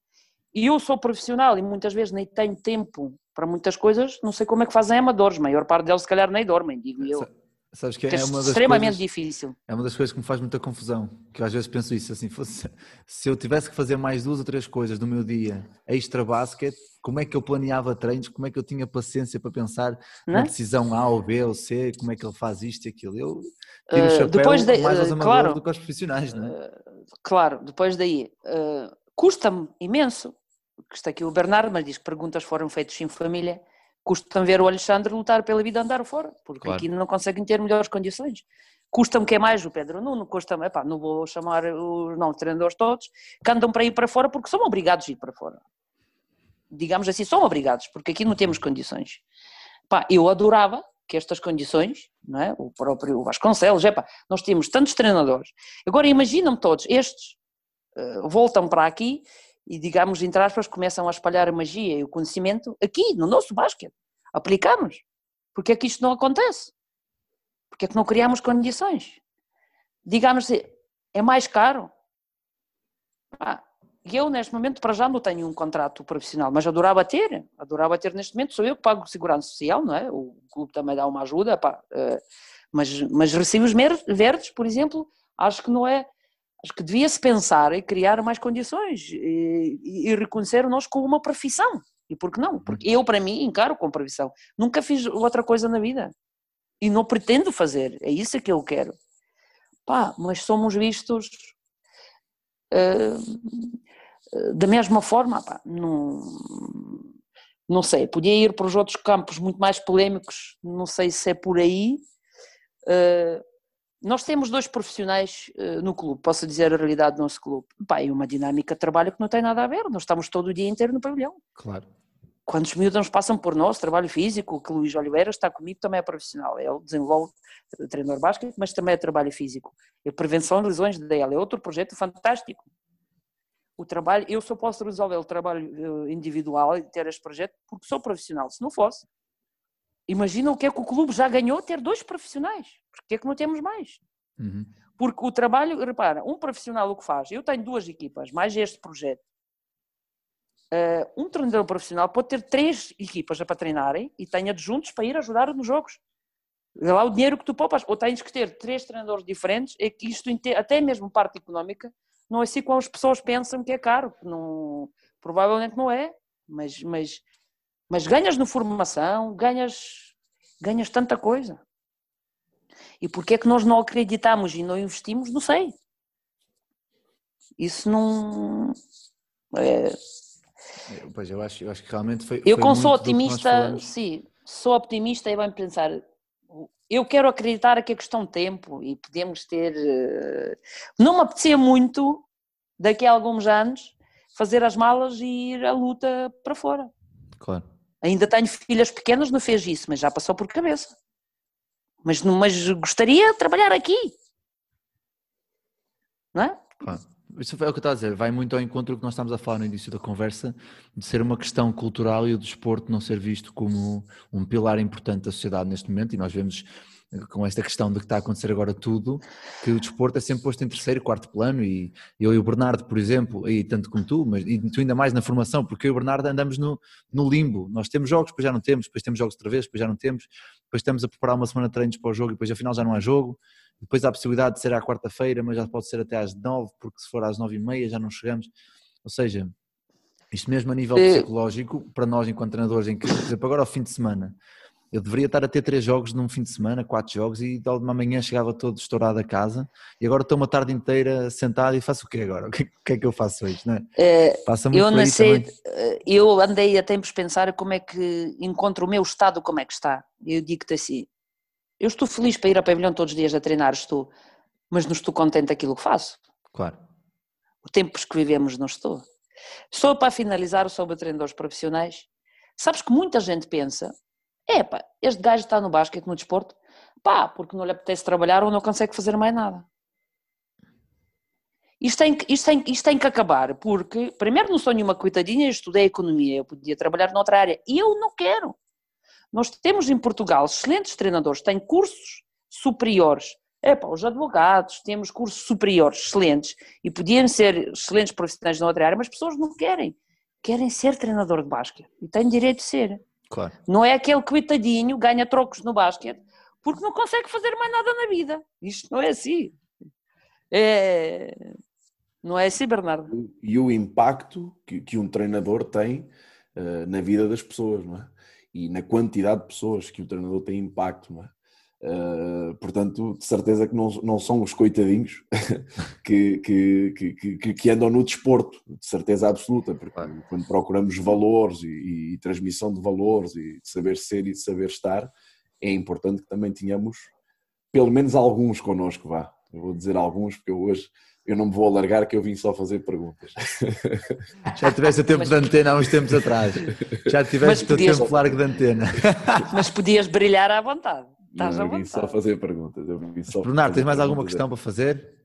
E eu sou profissional e muitas vezes nem tenho tempo para muitas coisas, não sei como é que fazem amadores, a maior parte deles se calhar nem dormem, digo eu. Sa- Sabes que é é uma das extremamente coisas, difícil. é uma das coisas que me faz muita confusão, que eu às vezes penso isso, assim, fosse, se eu tivesse que fazer mais duas ou três coisas no meu dia extra basket, como é que eu planeava treinos, como é que eu tinha paciência para pensar Não na é? decisão A ou B ou C, como é que ele faz isto e aquilo. Eu tiro o Eh, chapéu depois de- mais aos eh, amadores claro. do que aos profissionais, não é? Eh, Claro, depois daí, eh, custa-me imenso, que está aqui o Bernardo, mas diz que perguntas foram feitas sem família, custa-me ver o Alexandre lutar pela vida andar fora, porque Claro. aqui não conseguem ter melhores condições. Custa-me que é mais o Pedro Nuno, custa-me, epá, não vou chamar os não treinadores todos, que andam para ir para fora porque são obrigados a ir para fora. Digamos assim, são obrigados, porque aqui não temos condições. Pá, eu adorava que estas condições, não é? o próprio Vasconcelos, epá, nós temos tantos treinadores. Agora imagina-me todos, estes eh, voltam para aqui e, digamos, entre aspas, começam a espalhar a magia e o conhecimento aqui, no nosso basquete. Aplicamos. Porque é que isto não acontece? Porque é que não criamos condições? Digamos, assim, é mais caro. E eu, neste momento, para já não tenho um contrato profissional, mas adorava ter, adorava ter neste momento, sou eu que pago segurança social, não é? O clube também dá uma ajuda, pá, eh, mas, mas mer- verdes, por exemplo, acho que não é, acho que devia-se pensar em criar mais condições e, e- e reconhecer nós como uma profissão. E por que não? Porque eu, para mim, encaro como profissão. Nunca fiz outra coisa na vida. E não pretendo fazer. É isso que eu quero. Pá, mas somos vistos eh, da mesma forma, pá, não, não sei, podia ir para os outros campos muito mais polémicos, não sei se é por aí. Eh, nós temos dois profissionais eh, no clube, posso dizer a realidade do nosso clube. E uma dinâmica de trabalho que não tem nada a ver, nós estamos todo o dia inteiro no pavilhão. Claro. Quantos miúdos passam por nós, trabalho físico, que o Luís Oliveira está comigo, também é profissional. Ele desenvolve eh, treinador basquete, mas também é trabalho físico. E prevenção de lesões dele, é outro projeto fantástico. o trabalho, eu só posso resolver o trabalho eh, individual e ter este projeto porque sou profissional. Se não fosse, imagina o que é que o clube já ganhou ter dois profissionais. Porque é que não temos mais? Uhum. Porque o trabalho, repara, um profissional o que faz? Eu tenho duas equipas, mais este projeto. Uh, um treinador profissional pode ter três equipas para treinarem e tem adjuntos para ir ajudar nos jogos. Vê lá o dinheiro que tu poupas. Ou tens que ter três treinadores diferentes, é que isto, até mesmo parte económica, não é assim como as pessoas pensam que é caro. Não, provavelmente não é, mas, mas, mas ganhas no formação, ganhas, ganhas tanta coisa. E porquê é que nós não acreditamos e não investimos? Não sei. Isso não. É... Pois, eu acho, eu acho que realmente foi. Eu, foi como sou otimista, sim, sou optimista e bem pensar. Eu quero acreditar que é questão de tempo e podemos ter. Eh, não me apetecia muito, daqui a alguns anos, fazer as malas e ir à luta para fora. Claro. Ainda tenho filhas pequenas, não fez isso, mas já passou por cabeça. Mas, mas gostaria de trabalhar aqui. Não é? Claro. Isso é o que eu estava a dizer, vai muito ao encontro do que nós estamos a falar no início da conversa, de ser uma questão cultural e o desporto não ser visto como um pilar importante da sociedade neste momento, e nós vemos com esta questão de que está a acontecer agora tudo, que o desporto é sempre posto em terceiro, quarto plano, e eu e o Bernardo, por exemplo, e tanto como tu, mas e tu ainda mais na formação, porque eu e o Bernardo andamos no, no limbo, nós temos jogos, depois já não temos, depois temos jogos outra vez, depois já não temos, depois estamos a preparar uma semana de treinos para o jogo e depois afinal já não há jogo, depois há a possibilidade de ser à quarta-feira, mas já pode ser até às nove, porque se for às nove e meia já não chegamos, ou seja, isto mesmo a nível psicológico, para nós enquanto treinadores, em que, por exemplo, agora ao fim de semana, eu deveria estar a ter três jogos num fim de semana, quatro jogos, e de uma manhã chegava todo estourado a casa, e agora estou uma tarde inteira sentado e faço o quê agora? O que, que é que eu faço hoje? Não é? é Passa muito eu nasci, eh, eu andei a tempos pensar como é que encontro o meu estado, como é que está. Eu digo-te assim, eu estou feliz para ir ao pavilhão todos os dias a treinar, estou, mas não estou contente aquilo que faço. Claro. O tempos que vivemos não estou. Só para finalizar sobre treinadores profissionais, sabes que muita gente pensa é pá, este gajo está no basquete, no desporto, pá, porque não lhe apetece trabalhar ou não consegue fazer mais nada. Isto tem, que, isto, tem, isto tem que acabar, porque primeiro não sou nenhuma coitadinha, eu estudei economia, eu podia trabalhar noutra área, e eu não quero. Nós temos em Portugal excelentes treinadores, têm cursos superiores, é pá, os advogados, temos cursos superiores excelentes, e podiam ser excelentes profissionais noutra área, mas pessoas não querem, querem ser treinador de basquete, e têm direito de ser. Claro. Não é aquele coitadinho, ganha trocos no basquete, porque não consegue fazer mais nada na vida. Isto não é assim. É... Não é assim, Bernardo? E o impacto que, que um treinador tem uh, na vida das pessoas, não é? E na quantidade de pessoas que o treinador tem impacto, não é? Uh, portanto, de certeza que não, não são os coitadinhos que, que, que, que, andam no desporto, de certeza absoluta, porque quando procuramos valores e, e, transmissão de valores e de saber ser e de saber estar, é importante que também tenhamos pelo menos alguns connosco, vá. Eu vou dizer alguns, porque eu hoje eu não me vou alargar que eu vim só fazer perguntas. Já tiveste a tempo de antena há uns tempos atrás. Já tiveste o podias... tempo largo de antena. Mas podias brilhar à vontade. Estás não, eu vim só fazer perguntas. Eu vim só Bernardo, tens mais alguma questão para fazer?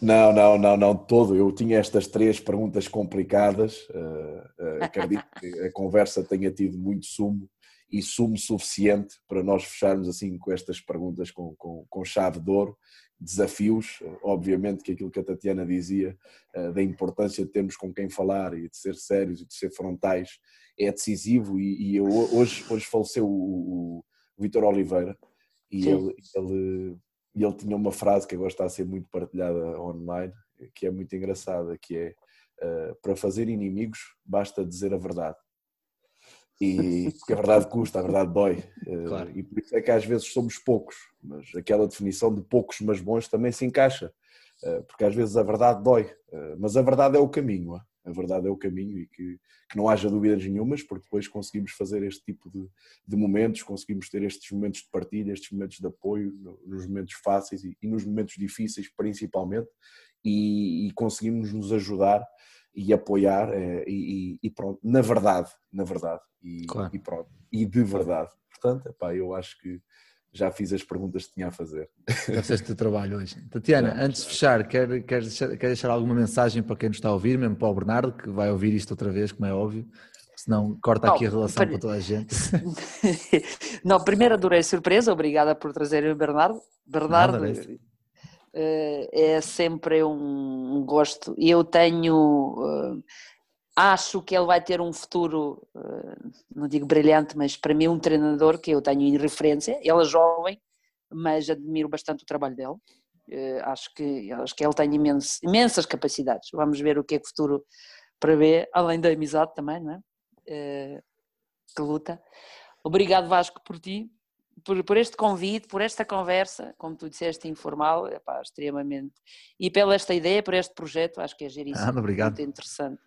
Não, não, não, não, todo. Eu tinha estas três perguntas complicadas. Uh, uh, acredito que a conversa tenha tido muito sumo e sumo suficiente para nós fecharmos assim com estas perguntas com, com, com chave de ouro. Desafios, obviamente que aquilo que a Tatiana dizia, uh, da importância de termos com quem falar e de ser sérios e de ser frontais, é decisivo. E, e eu, hoje, hoje faleceu o, o Vitor Oliveira, e ele, ele, ele tinha uma frase que agora está a ser muito partilhada online, que é muito engraçada, que é uh, para fazer inimigos basta dizer a verdade. E porque a verdade custa, a verdade dói. Uh, claro. E por isso é que às vezes somos poucos, mas aquela definição de poucos mas bons também se encaixa, uh, porque às vezes a verdade dói, mas a verdade é o caminho a verdade é o caminho e que, que não haja dúvidas nenhumas, porque depois conseguimos fazer este tipo de, de, momentos, conseguimos ter estes momentos de partilha, estes momentos de apoio, nos momentos fáceis e, e nos momentos difíceis principalmente, e, e, conseguimos nos ajudar e apoiar é, e, e, pronto, na verdade, na verdade, e, claro. e pronto, e de verdade. Portanto, epá, eu acho que já fiz as perguntas que tinha a fazer. Já fizeste o teu trabalho hoje. Tatiana, Já, antes de fechar, quer, quer, deixar, quer deixar alguma mensagem para quem nos está a ouvir, mesmo para o Bernardo, que vai ouvir isto outra vez, como é óbvio, senão corta aqui a Oh, relação para- para toda a gente. Não, primeiro adorei a surpresa, obrigada por trazer o Bernardo. Bernardo Nada, isso. eh, é sempre um, gosto. E Eu tenho, eh, acho que ele vai ter um futuro, eh, não digo brilhante, mas para mim um treinador que eu tenho em referência. Ele é jovem, mas admiro bastante o trabalho dele. Eh, Acho que, acho que ele tem imenso- imensas capacidades. Vamos ver o que é que o futuro prevê, além da amizade também, não é? Eh, que luta. Obrigado Vasco por ti, por, por este convite, por esta conversa, como tu disseste, informal, epá, extremamente. E pela esta ideia, por este projeto, acho que é geríssimo, Ah, obrigado. muito interessante.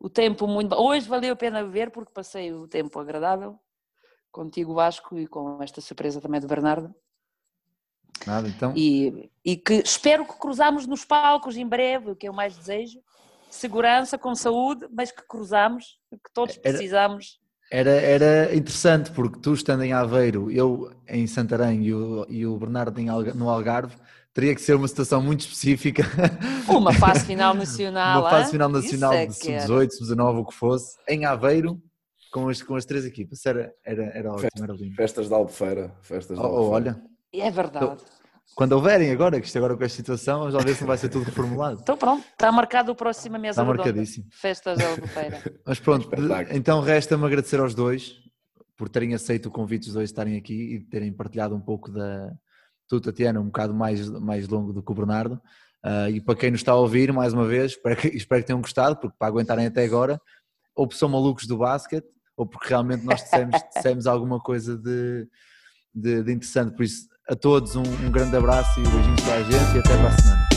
O tempo muito. Hoje valeu a pena ver porque passei o tempo agradável contigo Vasco e com esta surpresa também do Bernardo. Nada, então. E, e que espero que cruzamos nos palcos em breve, o que eu mais desejo. Segurança, com saúde, mas que cruzamos, que todos Era- precisamos. Era, era interessante, porque tu estando em Aveiro, eu em Santarém e o, e o Bernardo em no Algarve, teria que ser uma situação muito específica. Uma fase final nacional. uma fase final nacional é de que era. sub-18, sub-19, o que fosse, em Aveiro, com as, com as três equipas. Era, era, era ótimo, era lindo. Festas de Albufeira. Festas de Oh, oh, Albufeira. olha, É verdade. quando houverem agora, que isto agora com esta situação, vamos lá ver se não vai ser tudo reformulado. Então pronto, está marcado o próximo mesa Está redonda. marcadíssimo. Festas da Albufeira. Mas pronto, Espetáculo. então resta-me agradecer aos dois por terem aceito o convite os dois estarem aqui e terem partilhado um pouco da. Tu, Tatiana, um bocado mais, mais longo do que o Bernardo. Ah, e para quem nos está a ouvir, mais uma vez, espero que, espero que tenham gostado, porque para aguentarem até agora, ou porque são malucos do basquete, ou porque realmente nós dissemos, dissemos alguma coisa de, de, de interessante. Por isso, a todos, um, um grande abraço e beijinhos para a gente e até para a semana.